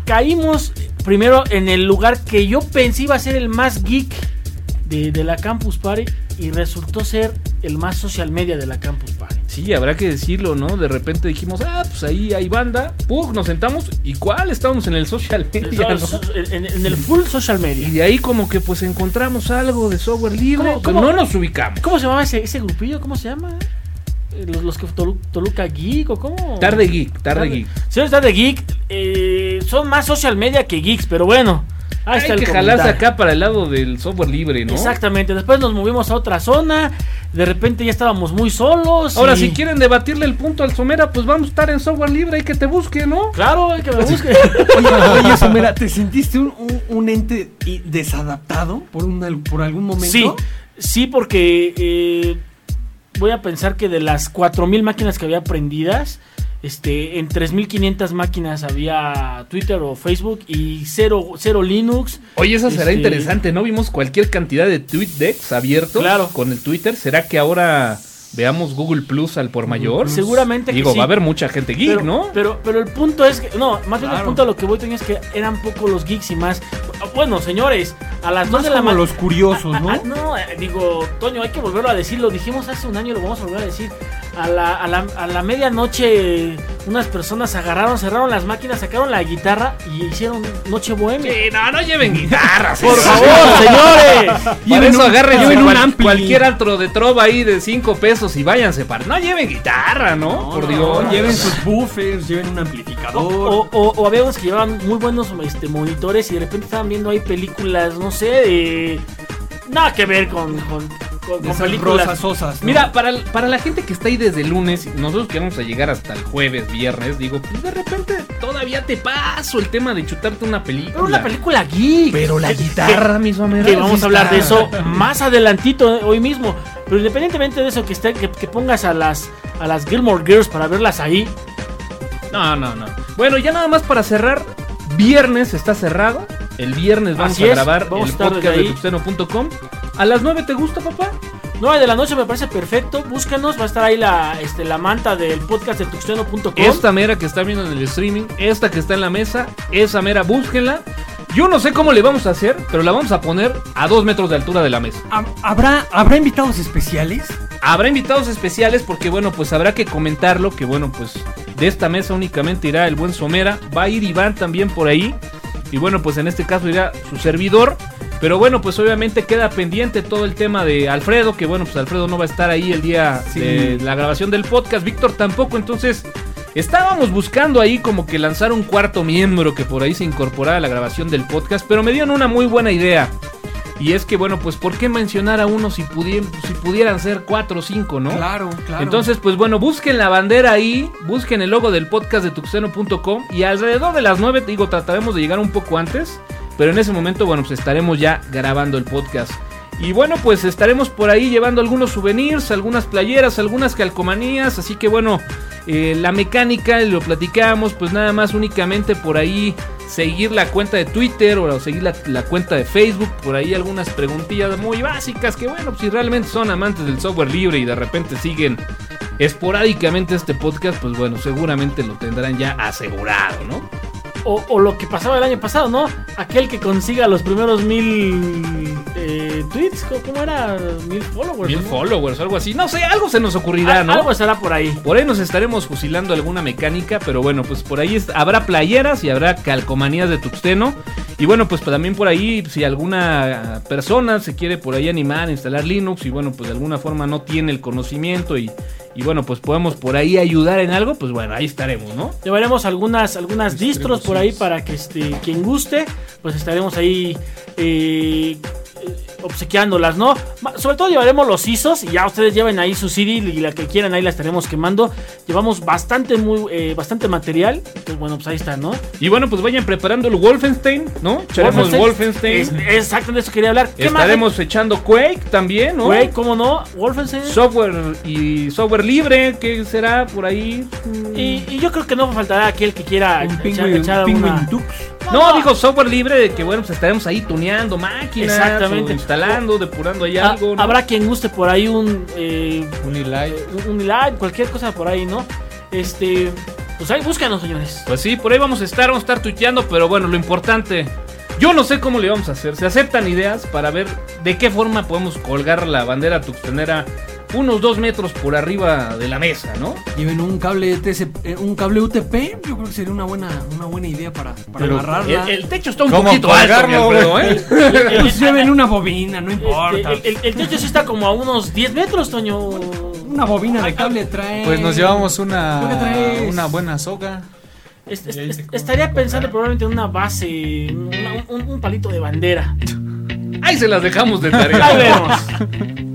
Caímos primero en el lugar que yo pensé iba a ser el más geek de, de la Campus Party y resultó ser el más social media de la Campus Party. Sí, habrá que decirlo, ¿no? De repente dijimos, ah, pues ahí hay banda. Pug, nos sentamos. ¿Y cuál? Estábamos en el social media, ¿no? En, en el full social Y media. de ahí como que pues encontramos algo de software libre. ¿Cómo- pero cómo? no nos ubicamos. ¿Cómo se llamaba ese, ese grupillo? ¿Cómo se llama? Eh, Los, los que Tolu- Toluca Geek o cómo? Tarde geek, tarde geek. Señores, Tarde Geek eh, son más social media que geeks, pero bueno. Ahí está Hay el que jalarse acá para el lado del software libre, ¿no? Exactamente, después nos movimos a otra zona, de repente ya estábamos muy solos. Ahora, y- si quieren debatirle el punto al Somera, pues vamos a estar en software libre, hay que te busque, ¿no? Claro, hay que me busque. Oye, oye, Somera, ¿te sentiste un, un- un ente desadaptado por, un, por algún momento? sí, sí, porque eh, voy a pensar que de las 4000 máquinas que había prendidas, este, en 3500 máquinas había Twitter o Facebook y cero, cero Linux. Oye, eso será Este- interesante, ¿no? Vimos cualquier cantidad de tweet decks abiertos Claro. con el Twitter. ¿Será que ahora veamos Google Plus al por mayor? Seguramente que Digo, sí. va a haber mucha gente geek, pero, ¿no? Pero, pero el punto es que, no, más bien el Claro. punto a lo que voy Toño, es que eran poco los geeks y más. Bueno, señores, a las 2 Más de la como mañana. los curiosos, ¿no? No, eh, digo, Toño, hay que volverlo a decir. Lo dijimos hace un año, lo vamos a volver a decir. A la, a la, a la medianoche, unas personas agarraron, cerraron las máquinas, sacaron la guitarra y hicieron Noche Bohemia. Sí, no, no lleven guitarras. Por favor, señores. Lleven eso un- agarren lleven un ampli. cualquier altro de trova ahí de 5 pesos y váyanse para. No lleven guitarra, ¿no? Por Dios. No, lleven sus buffers, lleven un O, amplificador. o, o- o había unos que llevaban muy buenos este, monitores y de repente estaban viendo ahí películas, no sé, de. Nada que ver con, con, con- con películas. osas. ¿no? Mira, para, para la gente que está ahí desde el lunes, nosotros que vamos a llegar hasta el jueves, viernes, digo, pues de repente todavía te paso el tema de chutarte una película. Pero una película geek. Pero la guitarra, mis hombres. que vamos a hablar de eso más adelantito eh, hoy mismo. Pero independientemente de eso, que, esté, que, que pongas a las a las Gilmore Girls para verlas ahí. No, no, no. Bueno, ya nada más para cerrar. Viernes está cerrado. El viernes vamos Así a es, grabar vamos el podcast de ahí. tuxteno.com. ¿A las 9 te gusta, papá? 9 de la noche me parece perfecto. Búscanos, va a estar ahí la, este, la manta del podcast de tuxteno.com. Esta mera que está viendo en el streaming, esta que está en la mesa, esa mera, búsquenla. Yo no sé cómo le vamos a hacer, pero la vamos a poner a dos metros de altura de la mesa. ¿Hab- ¿Habrá, ¿Habrá invitados especiales? Habrá invitados especiales porque, bueno, pues habrá que comentarlo. Que, bueno, pues de esta mesa únicamente irá el buen Somera. Va a ir Iván también por ahí. Y, bueno, pues en este caso irá su servidor. Pero, bueno, pues obviamente queda pendiente todo el tema de Alfredo. Que, bueno, pues Alfredo no va a estar ahí el día Sí. de la grabación del podcast. Víctor tampoco. Entonces, Estábamos buscando ahí como que lanzar un cuarto miembro que por ahí se incorporara a la grabación del podcast, pero me dieron una muy buena idea. Y es que, bueno, pues, ¿por qué mencionar a uno si, si pudieran ser cuatro o cinco, no? Claro, claro. Entonces, pues bueno, busquen la bandera ahí, busquen el logo del podcast de tuxeno.com y alrededor de las 9, digo, trataremos de llegar un poco antes, pero en ese momento, bueno, pues estaremos ya grabando el podcast. Y bueno, pues estaremos por ahí llevando algunos souvenirs, algunas playeras, algunas calcomanías, así que bueno, eh, la mecánica, lo platicamos, pues nada más únicamente por ahí seguir la cuenta de Twitter o seguir la, cuenta de Facebook, por ahí algunas preguntillas muy básicas que bueno, si realmente son amantes del software libre y de repente siguen esporádicamente este podcast, pues bueno, seguramente lo tendrán ya asegurado, ¿no? O, o lo que pasaba el año pasado, ¿no? Aquel que consiga los primeros mil eh, tweets, ¿cómo- ¿cómo era? Mil followers. Mil ¿no? followers, algo así. No sé, algo se nos ocurrirá, Al- ¿no? Algo estará por ahí. Por ahí nos estaremos fusilando alguna mecánica, pero bueno, pues por ahí habrá playeras y habrá calcomanías de Tuxteno. Y bueno, pues también por ahí, si alguna persona se quiere por ahí animar a instalar Linux y bueno, pues de alguna forma no tiene el conocimiento y, y bueno, pues podemos por ahí ayudar en algo, pues bueno, ahí estaremos, ¿no? Llevaremos algunas, algunas distros por ahí para que este, quien guste, pues estaremos ahí eh, eh, obsequiándolas, ¿no? Sobre todo llevaremos los ISOs y ya ustedes lleven ahí su CD y la que quieran ahí la estaremos quemando. Llevamos bastante, muy, eh, bastante material. Pues bueno, pues ahí está, ¿no? Y bueno, pues vayan preparando el Wolfenstein, ¿no? Echaremos Wolfenstein. Es- exacto, de eso quería hablar. ¿Qué más? Estaremos echando Quake también, ¿no? Güey, ¿cómo no? Wolfenstein. Software y software libre, ¿qué será por ahí? y, y yo creo que no faltará aquel que quiera Un echar, Penguin, echar una... Dux. No, digo software libre de que bueno, pues estaremos ahí tuneando máquinas, Exactamente. O instalando, depurando ahí Ah, algo. ¿no? Habrá quien guste por ahí un... eh, Un Eli. un, un live, cualquier cosa por ahí, ¿no? Este... Pues ahí búscanos, señores. Pues sí, por ahí vamos a estar, vamos a estar tuiteando, pero bueno, lo importante, yo no sé cómo le vamos a hacer. Se aceptan ideas para ver de qué forma podemos colgar la bandera tuxtenera unos dos metros por arriba de la mesa, ¿no? Lleven un cable TC, eh, un cable UTP, yo creo que sería una buena, una buena idea para, para Pero amarrarla. el, el techo está un ¿Cómo poquito alto, colgarlo, güey? ¿eh? Pues lleven una bobina, no importa. el, el- el techo sí está como a unos 10 metros, Toño. Una bobina de cable trae. Pues nos llevamos ¿Tú qué una, una buena soga. Es- es- es- estaría pensando probablemente en una base, una- un, un palito de bandera. Ahí se las dejamos de Ahí tarea. vemos.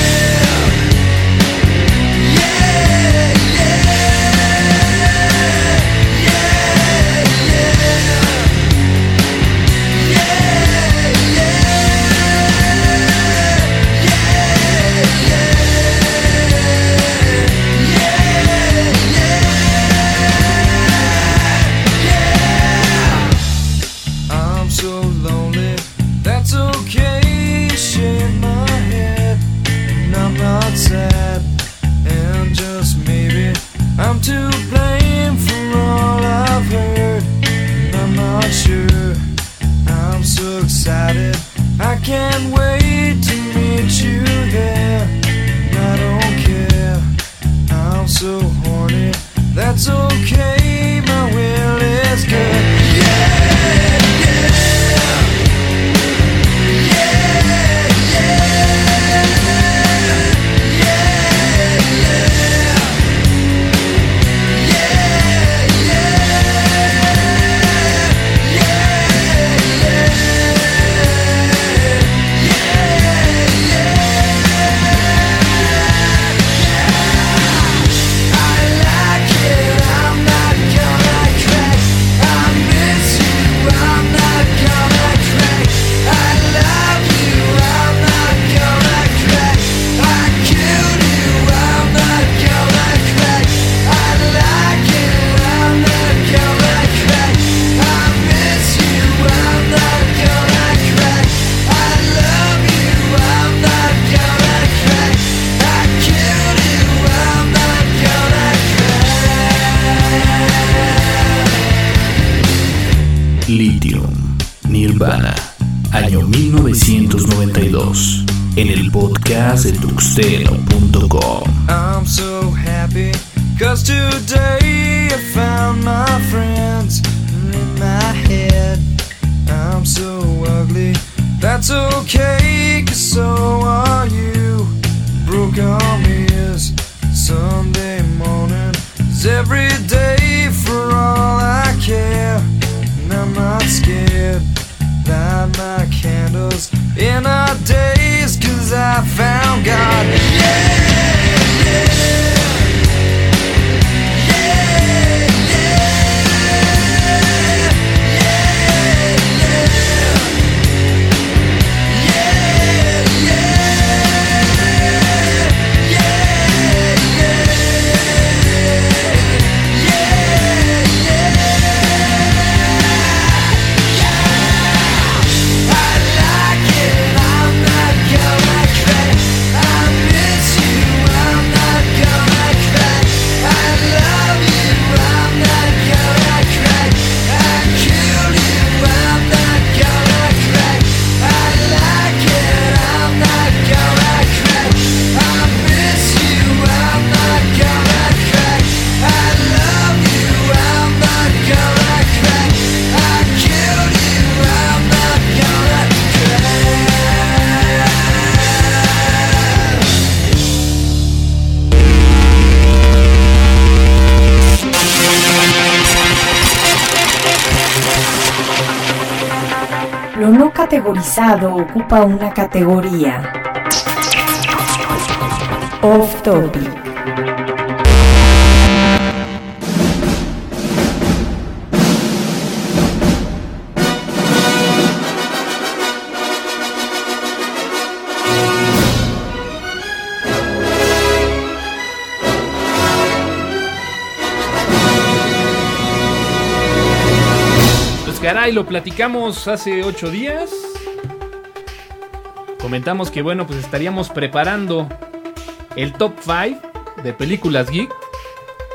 Hey. can wait. Podcast no categorizado ocupa una categoría. Off topic. Caray, lo platicamos hace ocho días. Comentamos que bueno, pues estaríamos preparando el top 5 de películas geek.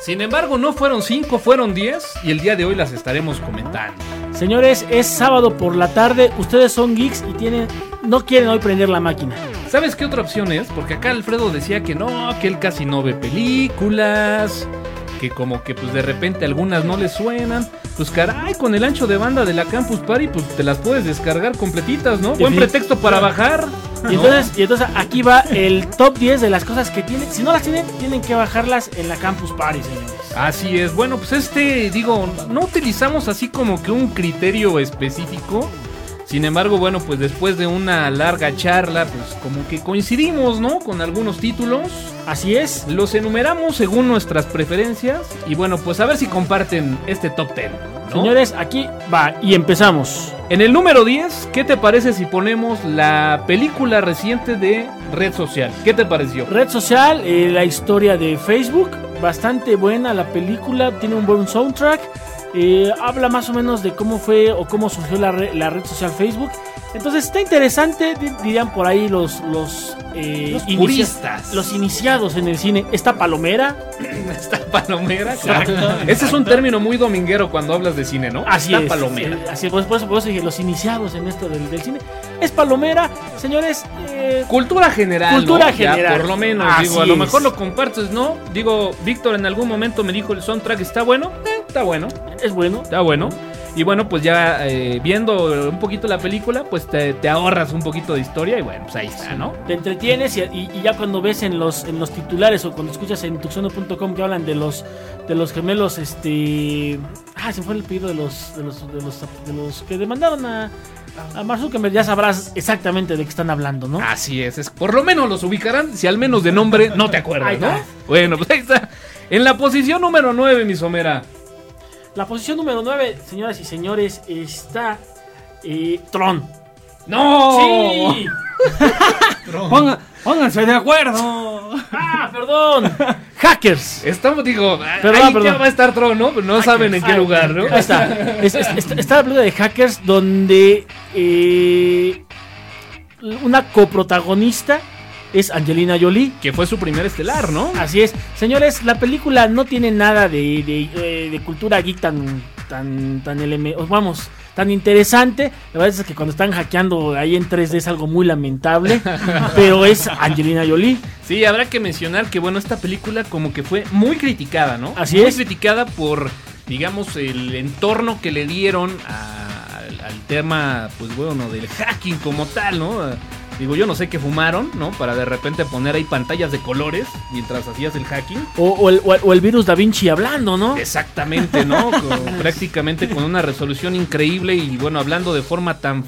Sin embargo, no fueron 5, fueron 10 y el día de hoy las estaremos comentando. Señores, es sábado por la tarde. Ustedes son geeks y tienen, no quieren hoy prender la máquina. ¿Sabes qué otra opción es? Porque acá Alfredo decía que no, que él casi no ve películas, que como que pues de repente algunas no le suenan. Pues caray, con el ancho de banda de la Campus Party, pues te las puedes descargar completitas, ¿no? Buen pretexto para bajar. Y entonces, y entonces aquí va el top 10 de las cosas que tienen. Si no las tienen, tienen que bajarlas en la Campus Party, señores. Así es, bueno, pues este, digo, no utilizamos así como que un criterio específico. Sin embargo, bueno, pues después de una larga charla, pues como que coincidimos, ¿no? Con algunos títulos. Así es. Los enumeramos según nuestras preferencias. Y bueno, pues a ver si comparten este top 10. ¿no? Señores, aquí va y empezamos. En el número 10, ¿qué te parece si ponemos la película reciente de Red Social? ¿Qué te pareció? Red social, eh, la historia de Facebook, bastante buena la película, tiene un buen soundtrack, eh, habla más o menos de cómo fue o cómo surgió la, re- la red social Facebook. Entonces está interesante, di- dirían por ahí los los, eh, Los puristas. los iniciados en el cine. Esta palomera, Esta palomera. Exacto. Ese es un término muy dominguero cuando hablas de cine, ¿no? así Esta es. palomera. eh, así es, por, eso, por eso dije los iniciados en esto del, del cine. Es palomera, señores. eh, Cultura general. Cultura ¿no? Ya, general. por lo menos, Así digo, a lo es. mejor lo compartes, ¿no? Digo, Víctor en algún momento me dijo el soundtrack está bueno. Eh, está bueno, es bueno. está bueno. Y bueno, pues ya eh, viendo un poquito la película, pues te, te ahorras un poquito de historia y bueno, pues ahí está, ¿no? te entretienes y, y- y ya cuando ves en los en los titulares o cuando escuchas en tuxono.com que hablan de los de los gemelos este ah se fue el pedido de los de los de los, de los que demandaron a a Mark Zuckerberg ya sabrás exactamente de qué están hablando, ¿no? Así es, es, por lo menos los ubicarán, si al menos de nombre no te acuerdas, ¿no? Bueno, pues ahí está. En la posición número 9, mi somera. La posición número 9, señoras y señores, está eh, Tron. ¡No! Sí. Ponga- pónganse de acuerdo. Ah, perdón. Hackers. Estamos, digo, Perdón, ahí perdón. ya va a estar Tron, ¿no? Pero no saben en qué Ay, lugar, ¿no? Ahí está. Es- es- está, está la película de Hackers donde eh, una coprotagonista es Angelina Jolie. Que fue su primer estelar, ¿no? Así es. Señores, la película no tiene nada de, de, eh, de cultura geek tan, tan, tan Vamos, tan interesante. La verdad es que cuando están hackeando ahí en 3D es algo muy lamentable, pero es Angelina Jolie. Sí, habrá que mencionar que, bueno, esta película como que fue muy criticada, ¿no? Así muy es. criticada por, digamos, el entorno que le dieron a- al, al tema, pues bueno, del hacking como tal, ¿no? Digo, yo no sé qué fumaron, ¿no? Para de repente poner ahí pantallas de colores mientras hacías el hacking. O, o el, o el- virus Da Vinci hablando, ¿no? Exactamente, ¿no? Con- prácticamente con una resolución increíble y bueno, hablando de forma tan,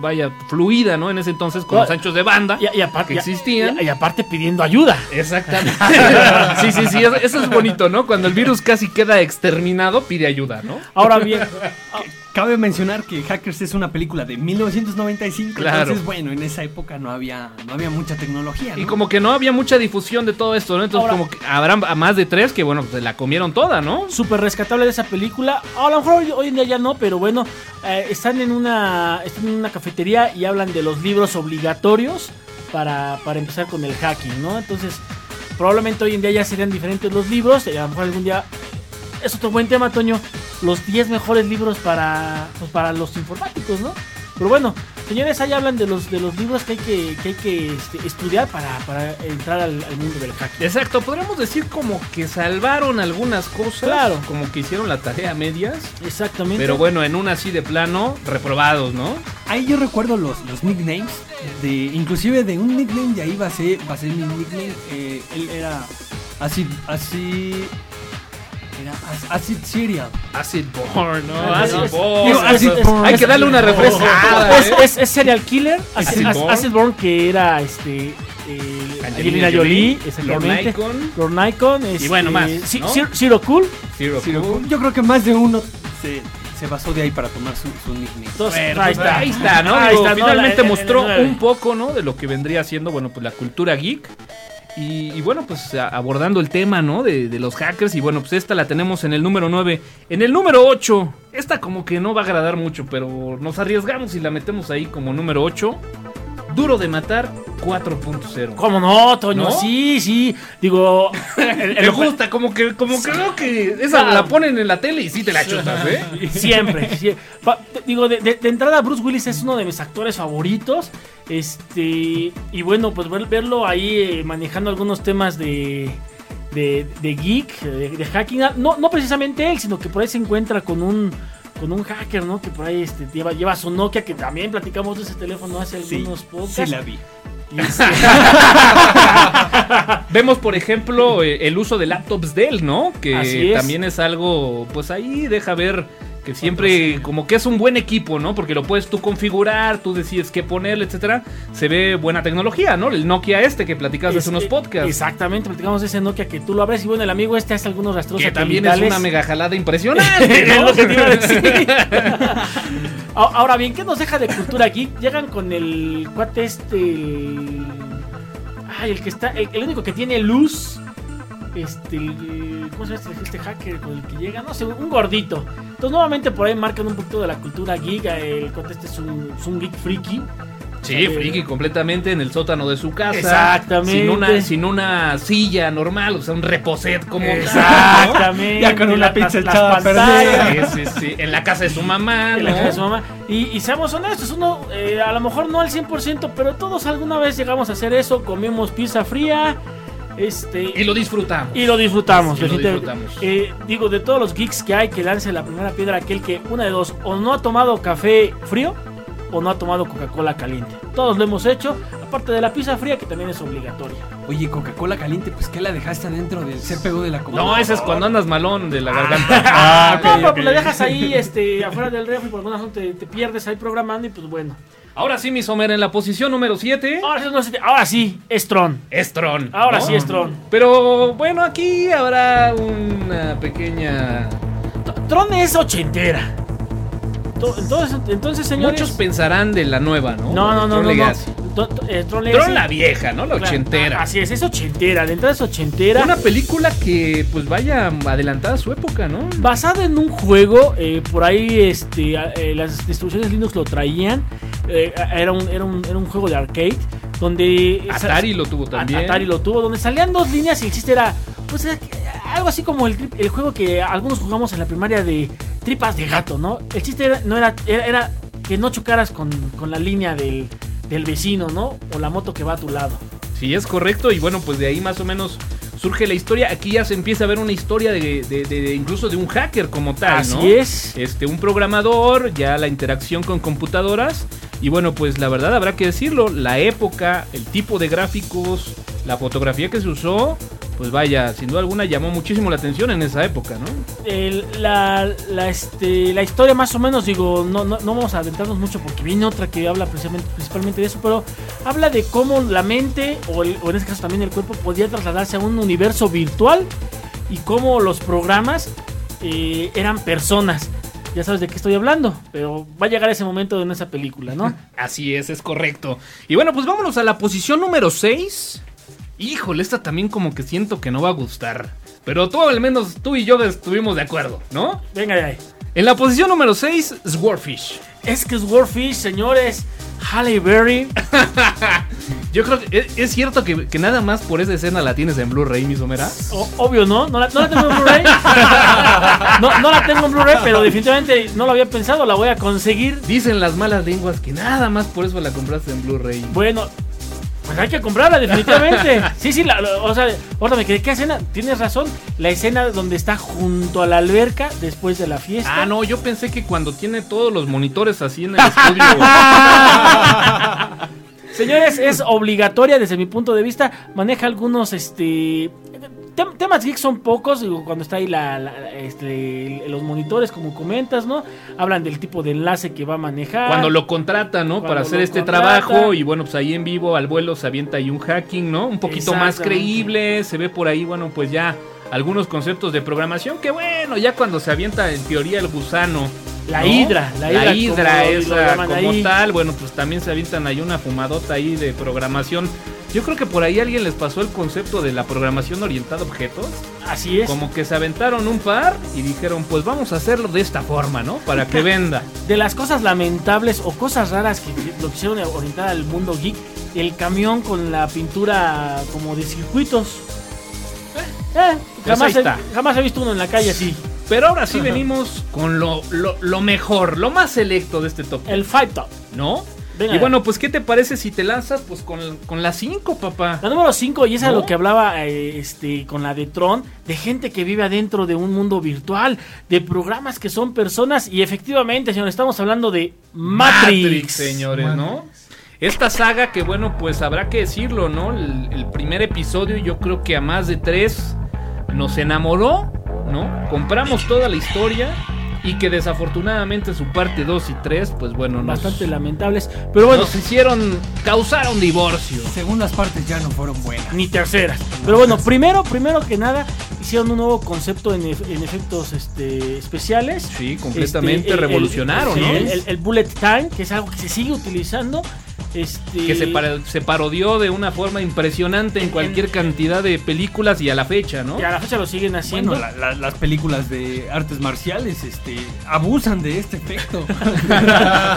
vaya, fluida, ¿no? En ese entonces con los anchos de banda Y, y aparte, que existían. y- y aparte pidiendo ayuda. Exactamente. sí, sí, sí, eso- eso es bonito, ¿no? Cuando el virus casi queda exterminado, pide ayuda, ¿no? Ahora bien, Cabe mencionar que Hackers es una película de 1995, Claro. entonces bueno, en esa época no había no había mucha tecnología, ¿no? Y como que no había mucha difusión de todo esto, ¿no? Entonces Ahora- como que habrán a más de tres que, bueno, pues se la comieron toda, ¿no? súper rescatable de esa película. A lo mejor hoy, hoy en día ya no, pero bueno, eh, están en una están en una cafetería y hablan de los libros obligatorios para, para empezar con el hacking, ¿no? Entonces, probablemente hoy en día ya serían diferentes los libros. y a lo mejor algún día es otro buen tema, Toño. Los 10 mejores libros para, pues, para los informáticos, ¿no? Pero bueno, señores, ahí hablan de los, de los libros que hay que, que, hay que este, estudiar para, para entrar al, al mundo del hacking. Exacto, podríamos decir como que salvaron algunas cosas. Claro. Como que hicieron la tarea a medias. Exactamente. Pero bueno, en una así de plano, reprobados, ¿no? Ahí yo recuerdo los, los nicknames, de, inclusive de un nickname de ahí va a ser, va a ser mi nickname, eh, él era así, así, era Acid Serial. Acid Born, ¿no? Acid Born. digo, Acid Born. Hay que darle una refrescada. es, es, es serial killer. Acid, Acid Born. Acid Born, que era este. eh, Angelina Angelina Jolie, exactamente. Lord Nikon. Lord Nikon, este, bueno, más, ¿no? Zero, Zero Cool. Zero Zero Cool. Cool. Yo creo que más de uno se, se basó de ahí para tomar su, su nickname. Entonces, Bueno, ahí pues, está. ahí está, ¿no? Ahí Digo, está, ¿no? finalmente La- mostró un poco, ¿no? De lo que vendría siendo, bueno, pues la cultura geek. Y, bueno, pues abordando el tema, ¿no? De, de los hackers. Y bueno, pues esta la tenemos en el número 9. En el número 8, esta como que no va a agradar mucho, pero nos arriesgamos y la metemos ahí como número 8. Duro de matar 4.0. ¿Cómo no, Toño? ¿No? Sí, sí. Digo. el- Me gusta, como que, como que veo que esa la ponen en la tele y sí te la chutas, ¿eh? Siempre. te- digo, de, de- de entrada, Bruce Willis es uno de mis actores favoritos. Este. Y bueno, pues ver- verlo ahí eh, manejando algunos temas de. De, de geek, de, de hacking. Ah, No, no precisamente él, sino que por ahí se encuentra con un. Con un hacker, ¿no? Que por ahí este, lleva, lleva su Nokia, que también platicamos de ese teléfono hace algunos podcasts. Sí la vi. Vemos, por ejemplo, eh, el uso de laptops Dell, ¿no? Que Así es. también es algo, pues ahí deja ver que siempre como que es un buen equipo, ¿no? Porque lo puedes tú configurar, tú decides qué ponerle, etcétera. Se ve buena tecnología, ¿no? El Nokia este que platicabas Es- hace unos podcasts. Exactamente, platicamos de ese Nokia que tú lo abres y bueno, el amigo este hace algunos rastros Que también es una mega jalada impresionante, Es ¿no? lo que te iba a decir. A- Ahora bien, ¿qué nos deja de cultura geek? Llegan con el cuate este. el- Ay, el que está. El, el único que tiene luz. Este. ¿Cómo se llama este, este hacker con el que llega? No sé, un gordito. Entonces, nuevamente por ahí marcan un poquito de la cultura geek. El cuate este es un, es un geek friki. Sí, friki completamente en el sótano de su casa. Exactamente. Sin una, sin una silla normal, o sea, un reposet como tal, ¿no? Exactamente. Ya con una La- pizza echada. Sí, sí, sí. En la casa de su mamá, En la ¿no? casa de su mamá. Y, y seamos honestos, uno, eh, a lo mejor no al 100%, pero todos alguna vez llegamos a hacer eso, comemos pizza fría, este... Y lo disfrutamos. y lo disfrutamos, Y lo definitivamente. disfrutamos. Eh, digo, de todos los geeks que hay, que lance la primera piedra aquel que, una de dos, o no ha tomado café frío, o no ha tomado Coca-Cola caliente. Todos lo hemos hecho, aparte de la pizza fría, que también es obligatoria. Oye, Coca-Cola caliente, pues ¿qué la dejaste adentro del CPU de la No, computadora? ese es cuando andas malón de la garganta. Ah, no, pero ok. pues la dejas ahí, este, afuera del refri, por alguna razón te, te pierdes ahí programando y pues bueno. Ahora sí, mi Somer, en la posición número 7. Ahora sí, no ahora sí, es Tron. Es Tron. Ahora ¿no? sí es Tron. Pero bueno, aquí habrá una pequeña. Tron es ochentera. To- Entonces, entonces señores. Muchos pensarán de la nueva, ¿no? no, no, no, Tron no, no. Eh, Tron Legacy. Tron la vieja, ¿no? La Claro, ochentera. Así es, es ochentera. De entrada es ochentera. Una película que, pues vaya adelantada a su época, ¿no? Basada en un juego, eh, por ahí este, eh, las distribuciones Linux lo traían. eh, era, un, era, un, era un juego de arcade. Donde. Atari lo tuvo también. Atari lo tuvo, donde salían dos líneas y el chiste era, pues, eh, algo así como el, el juego que algunos jugamos en la primaria de tripas de gato, ¿no? El chiste era, no era, era, era que no chocaras con, con la línea del, del vecino, ¿no? O la moto que va a tu lado. Sí, es correcto. Y bueno, pues de ahí más o menos surge la historia. Aquí ya se empieza a ver una historia de, de- de- de incluso de un hacker como tal, Así ¿no? es. Este, un programador, ya la interacción con computadoras. Y bueno, pues la verdad habrá que decirlo, la época, el tipo de gráficos, la fotografía que se usó, pues vaya, sin duda alguna llamó muchísimo la atención en esa época, ¿no? El- la, la, este, la historia más o menos, digo, no, no, no vamos a adentrarnos mucho porque viene otra que habla precisamente, principalmente de eso, pero habla de cómo la mente, o, el- o en este caso también el cuerpo, podía trasladarse a un universo virtual y cómo los programas eh, eran personas. Ya sabes de qué estoy hablando, pero va a llegar ese momento en esa película, ¿no? Así es, es correcto. Y bueno, pues vámonos a la posición número 6. Híjole, esta también como que siento que no va a gustar. Pero tú al menos tú y yo estuvimos de acuerdo, ¿no? Venga de ahí. En la posición número 6, Swordfish. Es que Swordfish, señores, Halle Berry. Yo creo que es, cierto que, que nada más por esa escena la tienes en Blu-ray, mi Somera. O- obvio, ¿no? No la, no la tengo en Blu-ray. No, no la tengo en Blu-ray, pero definitivamente no lo había pensado, la voy a conseguir. Dicen las malas lenguas que nada más por eso la compraste en Blu-ray. Bueno, pues hay que comprarla, definitivamente. Sí, sí, la- la- o sea, ahorita me quedé, ¿qué escena? Tienes razón, la escena donde está junto a la alberca después de la fiesta. Ah, no, yo pensé que cuando tiene todos los monitores así en el estudio. Señores, es obligatoria desde mi punto de vista. Maneja algunos, este... tem- temas geeks son pocos, digo, cuando está ahí la, la- este, los monitores, como comentas, ¿no? Hablan del tipo de enlace que va a manejar. Cuando lo contrata, ¿no? Cuando Para hacer este contrata. trabajo. Y bueno, pues ahí en vivo, al vuelo, se avienta ahí un hacking, ¿no? Un poquito más creíble. Se ve por ahí, bueno, pues ya algunos conceptos de programación. Que bueno, ya cuando se avienta en teoría el gusano. La ¿no? hidra, la hidra, hidra lo- esa como ahí. tal. Bueno, pues también se avientan ahí una fumadota ahí de programación. Yo creo que por ahí alguien les pasó el concepto de la programación orientada a objetos. Así es. Como que se aventaron un par y dijeron, pues vamos a hacerlo de esta forma, ¿no? Para que venda. De las cosas lamentables o cosas raras que lo quisieron orientar al mundo geek, el camión con la pintura como de circuitos. Eh, Pues jamás, ahí he, jamás he visto uno en la calle así. Pero ahora sí venimos con lo, lo, lo mejor, lo más selecto de este top. El Five Top. ¿No? Venga. Y bueno, pues ¿qué te parece si te lanzas pues con, con la 5, papá? La número 5, y esa es ¿No? lo que hablaba eh, este, con la de Tron, de gente que vive adentro de un mundo virtual, de programas que son personas, y efectivamente, señor, estamos hablando de Matrix. señores, ¿no? Esta saga que bueno, pues habrá que decirlo, ¿no? El, el primer episodio yo creo que a más de tres nos enamoró, ¿no? Compramos toda la historia y que desafortunadamente su parte 2 y 3, pues bueno, nos, Bastante lamentables, pero bueno, nos hicieron causar un divorcio. Segundas partes ya no fueron buenas. ni terceras. Pero bueno, primero, primero que nada, hicieron un nuevo concepto en, en efectos este, especiales. Sí, completamente Este, el- el- revolucionaron, ¿no? El, el- el bullet time, que es algo que se sigue utilizando. Este, que se, para- se parodió de una forma impresionante en En- cualquier cantidad de películas y a la fecha, ¿no? que a la fecha lo siguen haciendo. Bueno, la- la- las películas de artes marciales este, abusan de este efecto.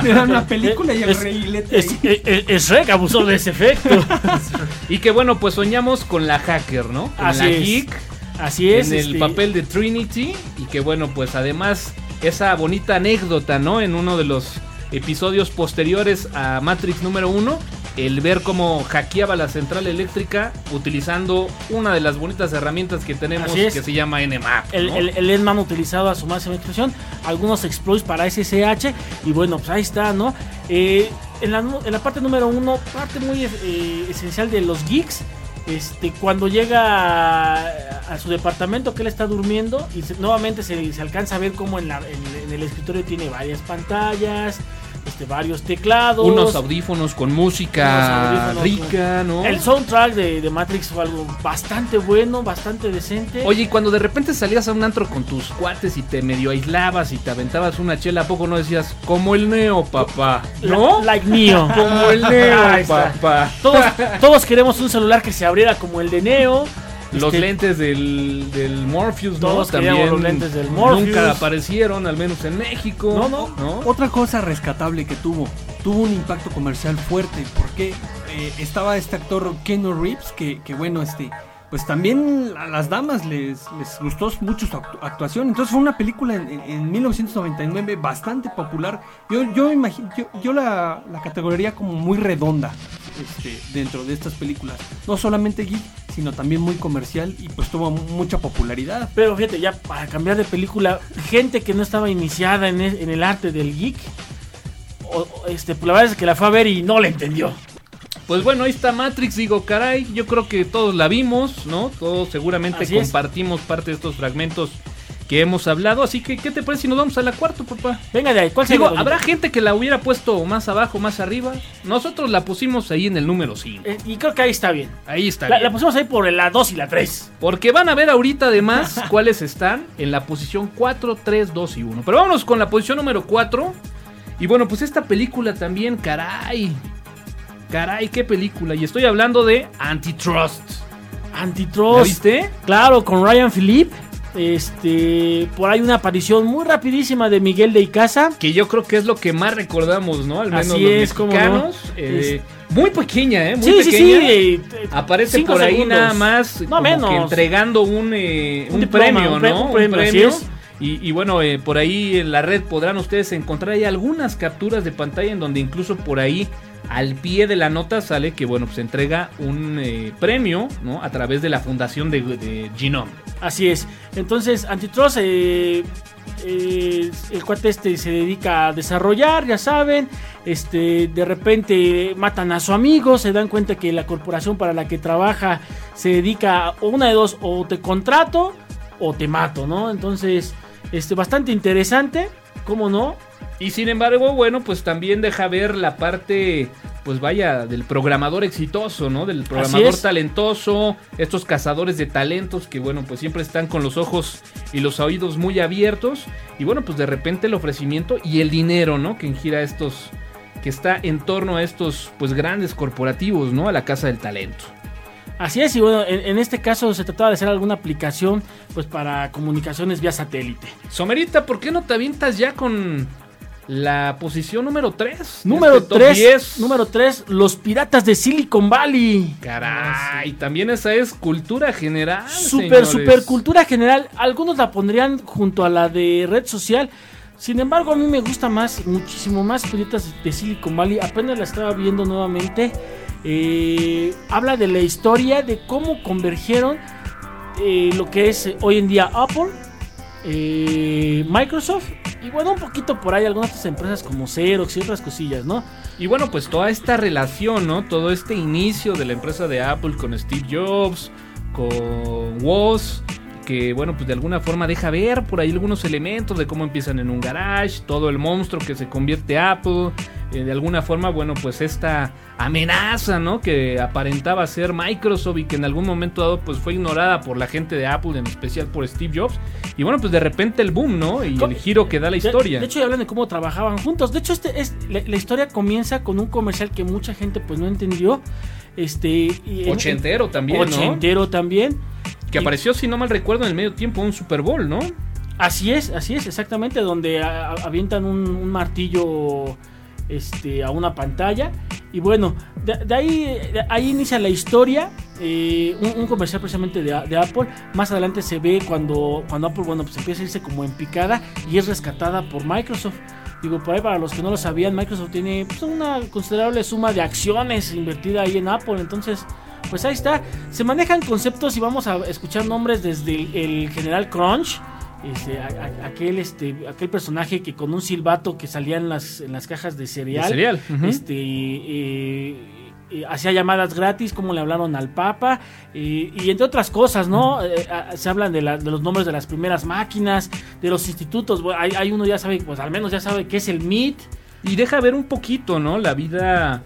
Le dan una película y el Es- reguilete Es, es- es- es Shrek abusó de ese efecto. Y que bueno, pues soñamos con la hacker, ¿no? Con Así la es. geek Así es. en el este, papel de Trinity y que bueno, pues además esa bonita anécdota, ¿no? En uno de los episodios posteriores a Matrix número uno, el ver cómo hackeaba la central eléctrica utilizando una de las bonitas herramientas que tenemos es. que se llama NMAP. El, ¿no? el, el Endman utilizado a su máxima expresión, algunos exploits para SSH, y bueno, pues ahí está, ¿no? Eh, en, la, nu- en la parte número uno, parte muy eh, esencial de los geeks, este, cuando llega a, su departamento que él está durmiendo, y nuevamente se, alcanza a ver cómo en, la- en el escritorio tiene varias pantallas, este, varios teclados. unos audífonos con música audífonos rica, ¿no? El soundtrack de, de Matrix fue algo bastante bueno, bastante decente. Oye, y cuando de repente salías a un antro con tus cuates y te medio aislabas y te aventabas una chela, ¿a poco no decías como el Neo, papá? ¿No? La- like Neo. Como el Neo, papá. Todos, todos queremos un celular que se abriera como el de Neo. Los lentes del, del Morpheus, ¿no? Todos queríamos los lentes del Morpheus. Nunca aparecieron, al menos en México. No, no. Otra cosa rescatable que tuvo, tuvo un impacto comercial fuerte, porque eh, estaba este actor Keanu Reeves, que, que bueno, este, pues también a las damas les, les gustó mucho su actu- actuación. Entonces fue una película en, en- en 1999 bastante popular. Yo, yo, imagino, yo, yo la, la categoría como muy redonda este, dentro de estas películas. No solamente geek, sino también muy comercial y pues tuvo mucha popularidad. Pero fíjate, ya para cambiar de película, gente que no estaba iniciada en, e- en el arte del geek, o- este, pues la verdad es que la fue a ver y no la entendió. Pues bueno, ahí está Matrix, digo, caray, yo creo que todos la vimos, ¿no? Todos seguramente Así es. compartimos parte de estos fragmentos que hemos hablado, así que ¿qué te parece si nos vamos a la cuarta, papá? Venga de ahí, ¿cuál Digo, sería? habrá gente que la hubiera puesto más abajo, más arriba. Nosotros la pusimos ahí en el número 5. Eh, y creo que ahí está bien. Ahí está. La, bien. la pusimos ahí por la 2 y la 3. Porque van a ver ahorita además cuáles están en la posición 4, 3, 2 y 1. Pero vámonos con la posición número 4. Y bueno, pues esta película también, caray. Caray, qué película. Y estoy hablando de Antitrust. Antitrust. ¿La viste? Claro, con Ryan Philip. Este, por ahí una aparición muy rapidísima de Miguel de Icaza. Que yo creo que es lo que más recordamos, ¿no? Al menos Así los es, no. mexicanos. Eh, Muy pequeña, ¿eh? Muy Sí, pequeña. sí. eh, Aparece cinco por ahí segundos. nada más No como menos. que entregando un, eh, Un un, diploma, premio, un pre- ¿no? un premio, así es. Y, y bueno, eh, por ahí en la red podrán ustedes encontrar ahí algunas capturas de pantalla en donde incluso por ahí al pie de la nota sale que bueno, pues se entrega un eh, premio, ¿no? A través de la fundación de, de Genome. Así es. Entonces, Antitrust, eh, eh, el cuate este se dedica a desarrollar, ya saben. Este, de repente matan a su amigo, se dan cuenta que la corporación para la que trabaja se dedica a una de dos, o te contrato o te mato, ¿no? Entonces, este, bastante interesante, ¿cómo no? Y sin embargo, bueno, pues también deja ver la parte, pues vaya, del programador exitoso, ¿no? Del programador talentoso, estos cazadores de talentos que, bueno, pues siempre están con los ojos y los oídos muy abiertos. Y bueno, pues de repente el ofrecimiento y el dinero, ¿no? Que gira estos, que está en torno a estos, pues grandes corporativos, ¿no? A la casa del talento. Así es, y bueno, en, en este caso se trataba de hacer alguna aplicación pues para comunicaciones vía satélite. Somerita, ¿por qué no te avientas ya con la posición número 3? Número 3, número 3, los piratas de Silicon Valley. Caray, también esa es cultura general. Super, señores. super cultura general. Algunos la pondrían junto a la de red social. Sin embargo, a mí me gusta más, muchísimo más Piratas de Silicon Valley. Apenas la estaba viendo nuevamente. Eh, habla de la historia de cómo convergieron eh, lo que es eh, hoy en día Apple, eh, Microsoft y bueno, un poquito por ahí algunas otras empresas como Xerox y otras cosillas, ¿no? Y bueno, pues toda esta relación, ¿no? Todo este inicio de la empresa de Apple con Steve Jobs, con Woz, que bueno, pues de alguna forma deja ver por ahí algunos elementos de cómo empiezan en un garage, todo el monstruo que se convierte Apple, eh, de alguna forma, bueno, pues esta amenaza, ¿no? Que aparentaba ser Microsoft y que en algún momento dado pues fue ignorada por la gente de Apple, en especial por Steve Jobs. Y bueno, pues de repente el boom, ¿no? Y el giro que da la De- historia. De, hecho, ya hablan de cómo trabajaban juntos. De hecho, este es la, la historia comienza con un comercial que mucha gente pues no entendió. Este y Ochentero también, ¿no? Ochentero también. Que Y- apareció, si no mal recuerdo, en el medio tiempo un Super Bowl, ¿no? Así es, así es, exactamente, donde a- a- avientan un, un martillo este, a una pantalla. Y bueno, de, ahí, ahí inicia la historia. eh, un, comercial precisamente de, Apple. Más adelante se ve cuando, cuando Apple bueno, pues empieza a irse como en picada y es rescatada por Microsoft. Digo, por ahí para los que no lo sabían, Microsoft tiene pues, una considerable suma de acciones invertida ahí en Apple. Entonces, pues ahí está. Se manejan conceptos y vamos a escuchar nombres desde el General Crunch. Este, a- a- aquel, este, aquel personaje que con un silbato que salía en las, en las cajas de cereal, De cereal, ujú. este, eh, eh, hacía llamadas gratis, como le hablaron al Papa, eh, y entre otras cosas, ¿no? Eh, se hablan de, la- de los nombres de las primeras máquinas, de los institutos, bueno, hay, hay uno ya sabe, pues al menos ya sabe qué es el MIT, Y deja ver un poquito, ¿no? La vida,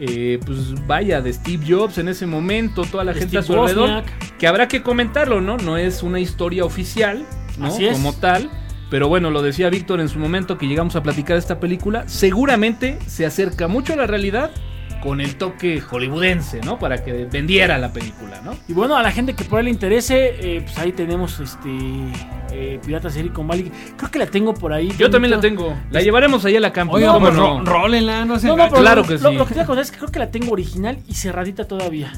eh, pues vaya, de Steve Jobs en ese momento, toda la De gente a su alrededor. Que habrá que comentarlo, ¿no? No es una historia oficial, ¿no? Así es. Como tal. Pero bueno, lo decía Víctor en su momento que llegamos a platicar de esta película. Seguramente se acerca mucho a la realidad con el toque hollywoodense, ¿no? Para que vendiera la película, ¿no? Y bueno, a la gente que por ahí le interese, eh, pues ahí tenemos este eh, Piratas de Silicon Valley. Creo que la tengo por ahí. Yo también la tengo. La llevaremos ahí a la ¿cómo pues no? ro- rólenla, no se No, no, pero Claro lo, que lo- sí. lo que te voy a contar es que creo que la tengo original y cerradita todavía.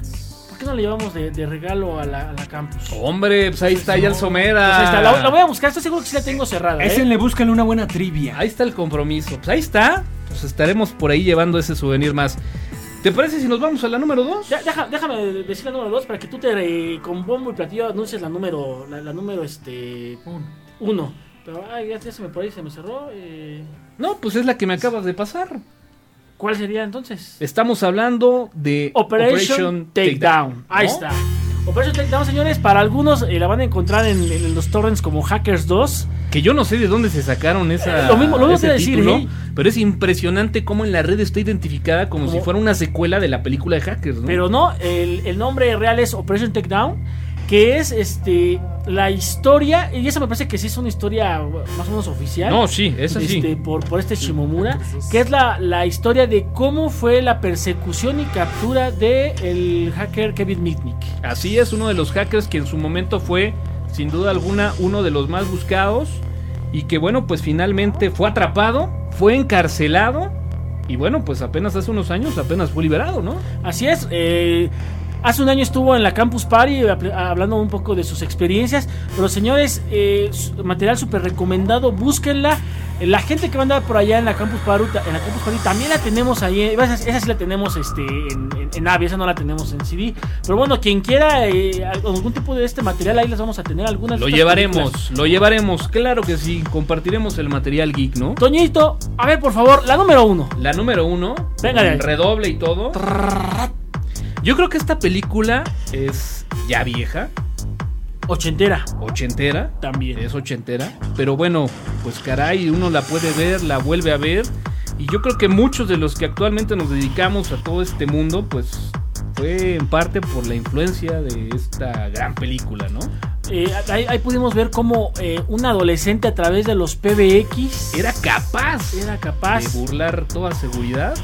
Qué no le llevamos de, de regalo a la, a la campus? Hombre, pues ahí está ya el Pues Somera. ahí está, la, la voy a buscar, estoy seguro que sí la tengo cerrada. Ese ¿eh? le buscan una buena trivia. Ahí está el compromiso. Pues ahí está. Pues estaremos por ahí llevando ese souvenir más. ¿Te parece si nos vamos a la número 2? Ya, deja- déjame decir la número 2 para que tú te eh, con bombo y platillo anuncies la número, la, la número este 1. Pero ay, ya, ya se me por ahí se me cerró. eh. No, pues es la que me acabas de pasar. ¿Cuál sería entonces? Estamos hablando de Operation, Takedown. Ahí ¿no? está. Operation Takedown, señores, para algunos eh, la van a encontrar en, en los torrents como Hackers 2. Que yo no sé de dónde se sacaron esa, Eh, lo mismo- lo mismo ese decir, título, ¿eh? pero es impresionante cómo en la red está identificada como, Como- si fuera una secuela de la película de Hackers, ¿no? Pero no, el, el nombre real es Operation Takedown, que es este la historia, y esa me parece que sí es una historia más o menos oficial. no, sí, esa sí. este, por, por este Shimomura, que es la, la historia de cómo fue la persecución y captura de el hacker Kevin Mitnick. Así es, uno de los hackers que en su momento fue, sin duda alguna, uno de los más buscados y que bueno, pues finalmente fue atrapado, fue encarcelado y bueno, pues apenas hace unos años apenas fue liberado, ¿no? Así es, eh, hace un año estuvo en la Campus Party apl- hablando un poco de sus experiencias, pero señores, eh, material súper recomendado, búsquenla. Eh, La gente que va a andar por allá en la Campus Party, en la Campus Party también la tenemos ahí, eh, esa, esa sí la tenemos este, en, en, en AVI, esa no la tenemos en CD. Pero bueno, quien quiera eh, algún tipo de este material, ahí las vamos a tener algunas. Lo llevaremos, películas. lo llevaremos, claro que sí, compartiremos el material geek, ¿no? Toñito, a ver por favor, la número uno. La número uno, Venga con redoble y todo. Yo creo que esta película es ya vieja, Ochentera. ochentera. También. Es ochentera. Pero bueno, pues caray, uno la puede ver, la vuelve a ver. Y yo creo que muchos de los que actualmente nos dedicamos a todo este mundo, pues fue en parte por la influencia de esta gran película, ¿no? Eh, ahí, ahí pudimos ver cómo eh, un adolescente a través de los PBX Era capaz era de capaz burlar toda seguridad.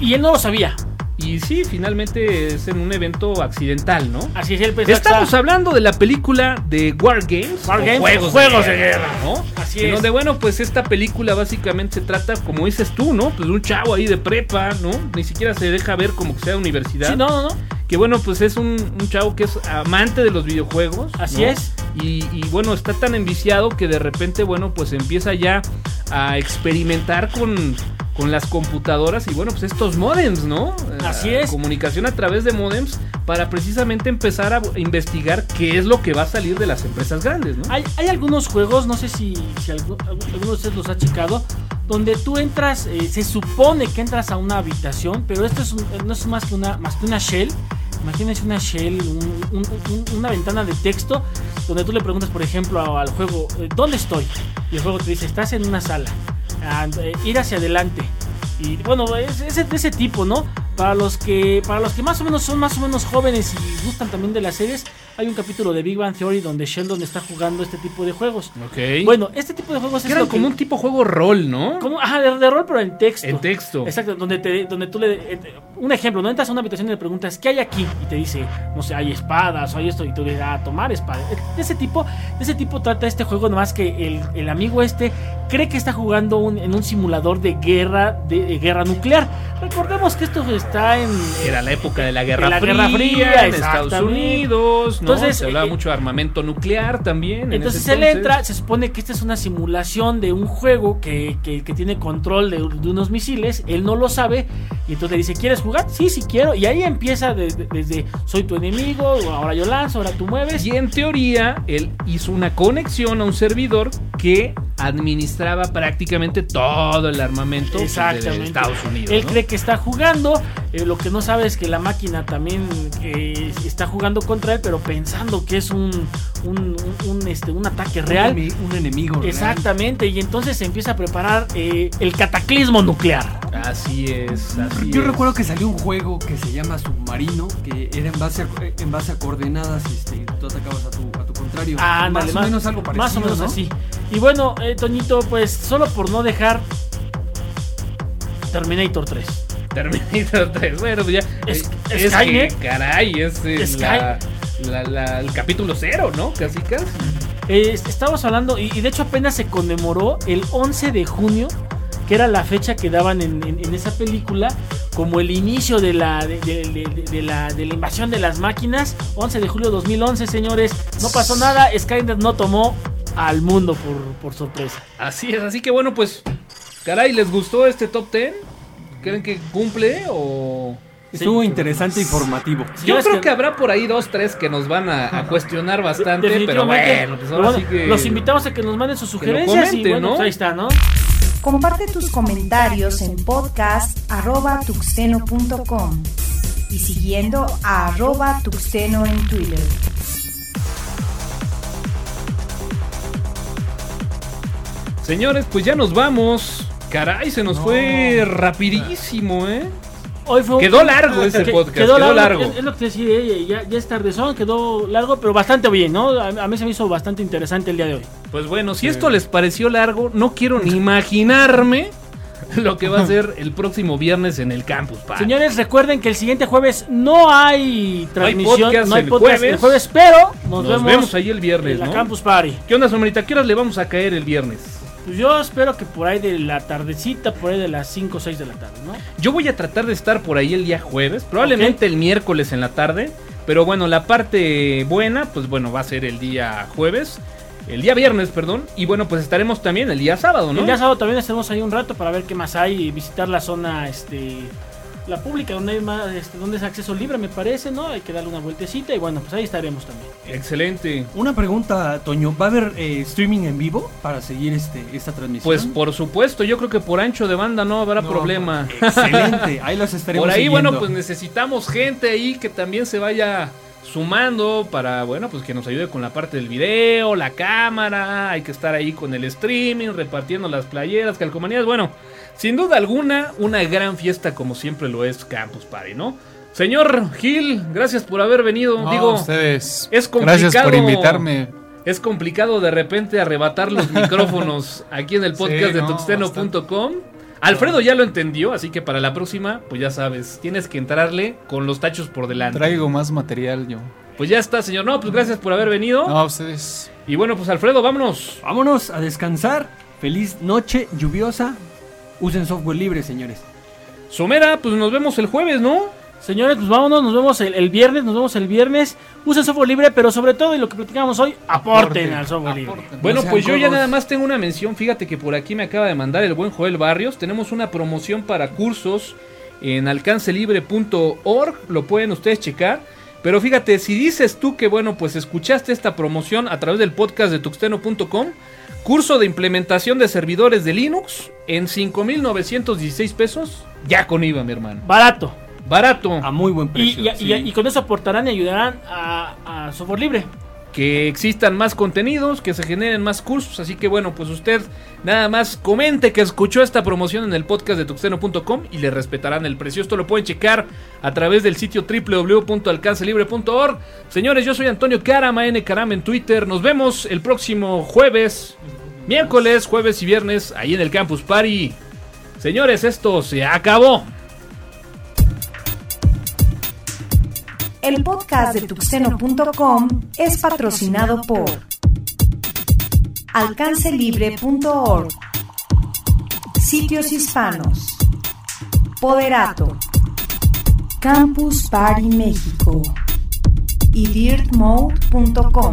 y él no lo sabía. Y sí, finalmente es en un evento accidental, ¿no? Así es, él pensó Estamos hablando de la película de War Games. War o Games, juegos, juegos de, de guerra, guerra. ¿no? Así En es. donde, bueno, pues esta película básicamente se trata, como dices tú, ¿no? Pues de un chavo ahí de prepa, ¿no? Ni siquiera se deja ver como que sea universidad. Sí, no, no, no. Que bueno, pues es un, un chavo que es amante de los videojuegos. Así ¿no? es. Y, y, bueno, está tan enviciado que de repente, bueno, pues empieza ya a experimentar con, con las computadoras y bueno, pues estos modems, ¿no? Así Eh, es. Comunicación a través de modems para precisamente empezar a investigar qué es lo que va a salir de las empresas grandes, ¿no? Hay, hay algunos juegos, no sé si, si algu- algu- alguno de ustedes los ha checado, donde tú entras, eh, se supone que entras a una habitación, pero esto es un- no es más que una, más que una shell. Imagínense una shell, un- un- un- una ventana de texto donde tú le preguntas, por ejemplo, al juego, eh, ¿dónde estoy? Y el juego te dice, estás en una sala, Ah, eh, ir hacia adelante. Y bueno, es, es de ese tipo, ¿no? Para los que para los que más o menos son más o menos jóvenes y gustan también de las series, hay un capítulo de Big Bang Theory donde Sheldon está jugando este tipo de juegos. Ok. Bueno, este tipo de juegos es era lo que- como un tipo juego rol, ¿no? como ajá, de, de rol pero en texto. En texto. Exacto, donde te donde tú le eh, un ejemplo, no entras a una habitación y le preguntas, "¿Qué hay aquí?" y te dice, "No sé, hay espadas o hay esto" y tú le dices, "Ah, tomar espada." De ese tipo, de ese tipo trata este juego nomás que el, el amigo este cree que está jugando un- en un simulador de guerra de, de guerra nuclear. Recordemos que esto está en Era la época de la Guerra, la Fría, Guerra Fría, en Estados exactamente. Entonces, se hablaba eh, mucho de armamento nuclear también. en Entonces ese él entra, se supone que esta es una simulación de un juego que, que- que tiene control de, de unos misiles, él no lo sabe, y entonces le dice, ¿quieres jugar? Sí, sí quiero, y ahí empieza de- de- desde, soy tu enemigo, ahora yo lanzo, ahora tú mueves. Y en teoría, él hizo una conexión a un servidor que administraba prácticamente todo el armamento de. Estados Unidos. Él ¿no? cree que está jugando, eh, lo que no sabe es que la máquina también eh, está jugando contra él, pero pensando que es un, un, un- un, este, un ataque real. Un, ene- un enemigo. real. Exactamente, y entonces se empieza a preparar eh, el cataclismo nuclear. Así es, así Yo es. recuerdo que salió un juego que se llama Submarino, que era en base a, en base a coordenadas, este, tú atacabas a tu, a tu contrario. Ah, más o menos algo parecido. Más o menos ¿no? así. Y bueno, eh, Toñito, pues solo por no dejar Terminator 3. Terminator 3. Bueno, pues ya. Es- es Skynet. que, caray, es eh, Sky- la, la- la- el capítulo cero, ¿no? Casi, casi. Eh, estamos hablando, y, y de hecho apenas se conmemoró el 11 de junio que era la fecha que daban en, en- en esa película como el inicio de la, de, de- de- de la, de la invasión de las máquinas. 11 de julio de 2011, señores. No pasó nada, Skynet no tomó al mundo por, por sorpresa. Así es, así que bueno, pues, caray, ¿les gustó este top 10? ¿Creen que cumple o...? Estuvo interesante e informativo. Yo creo que- que habrá por ahí dos, tres que nos van a, a cuestionar bastante, pero bueno, pues ahora bueno, sí que... Los invitamos a que nos manden sus sugerencias y comenten, bueno, ¿no? pues ahí está, ¿no? Comparte tus comentarios en podcast arroba tuxteno.com y siguiendo a arroba tuxteno en Twitter. Señores, pues ya nos vamos. Caray, se nos fue rapidísimo, ¿eh? Hoy fue un- Quedó largo ese que- podcast, quedó largo. Es, es lo que te decía, eh, ya, ya es tardezón, quedó largo, pero bastante bien, ¿no? A, a mí se me hizo bastante interesante el día de hoy. Pues bueno, si esto les pareció largo, no quiero ni imaginarme lo que va a ser el próximo viernes en el campus. Party. Señores, recuerden que el siguiente jueves no hay transmisión, podcast no hay el podcast jueves. el jueves, pero nos, nos, vemos, vemos, ahí el viernes, en la ¿no? Campus Party. ¿Qué onda, Somerita? ¿Qué horas le vamos a caer el viernes? Pues yo espero que por ahí de la tardecita, por ahí de las 5 o 6 de la tarde, ¿no? Yo voy a tratar de estar por ahí el día jueves, probablemente el miércoles en la tarde, pero bueno, la parte buena, pues bueno, va a ser el día jueves, el día viernes, perdón, y bueno, pues estaremos también el día sábado, ¿no? El día sábado también estaremos ahí un rato para ver qué más hay y visitar la zona, este, la pública, donde hay más, este, donde es acceso libre, me parece, ¿no? Hay que darle una vueltecita y bueno, pues ahí estaremos también. Excelente. Una pregunta, Toño. ¿Va a haber eh, streaming en vivo para seguir este, esta transmisión? Pues por supuesto, yo creo que por ancho de banda no habrá No, problema. Excelente, ahí los estaremos Por ahí, siguiendo. bueno, pues necesitamos gente ahí que también se vaya sumando para, bueno, pues que nos ayude con la parte del video, la cámara, hay que estar ahí con el streaming, repartiendo las playeras, calcomanías, bueno, sin duda alguna, una gran fiesta como siempre lo es Campus Party, ¿no? Señor Gil, gracias por haber venido, No, digo, ustedes. es Gracias por complicado. invitarme. es complicado de repente arrebatar los micrófonos aquí en el podcast Sí, de no, tuxteno.com. Alfredo ya lo entendió, así que para la próxima, pues ya sabes, tienes que entrarle con los tachos por delante. Traigo más material yo. Pues ya está, señor. No, pues gracias por haber venido. No, ustedes. Y bueno, pues Alfredo, vámonos. Vámonos a descansar. Feliz noche lluviosa. Usen software libre, señores. Somera, pues nos vemos el jueves, ¿no? Señores, pues vámonos, nos vemos el, el viernes, nos vemos el viernes. Usen software libre, pero sobre todo, y lo que platicamos hoy, aporten Aporten, al software libre. aporten. Bueno, pues yo ya nada más tengo una mención. Fíjate que por aquí me acaba de mandar el buen Joel Barrios. Tenemos una promoción para cursos en alcancelibre.org. Lo pueden ustedes checar. Pero fíjate, si dices tú que, bueno, pues escuchaste esta promoción a través del podcast de tuxteno.com, curso de implementación de servidores de Linux en 5,916 pesos, ya con IVA, mi hermano. Barato. Barato. A muy buen precio. y- y- sí. y con eso aportarán y ayudarán a, a software libre. que existan más contenidos, que se generen más cursos. Así que bueno, pues usted nada más comente que escuchó esta promoción en el podcast de tuxteno.com y le respetarán el precio. Esto lo pueden checar a través del sitio www.alcancelibre.org. Señores, yo soy Antonio Carama, N Carama en Twitter. Nos vemos el próximo jueves, miércoles, jueves y viernes ahí en el Campus Party. Señores, esto se acabó. El podcast de tuxteno.com es patrocinado por alcancelibre.org, Sitios Hispanos, Poderato, Campus Party México y dirtmode.com.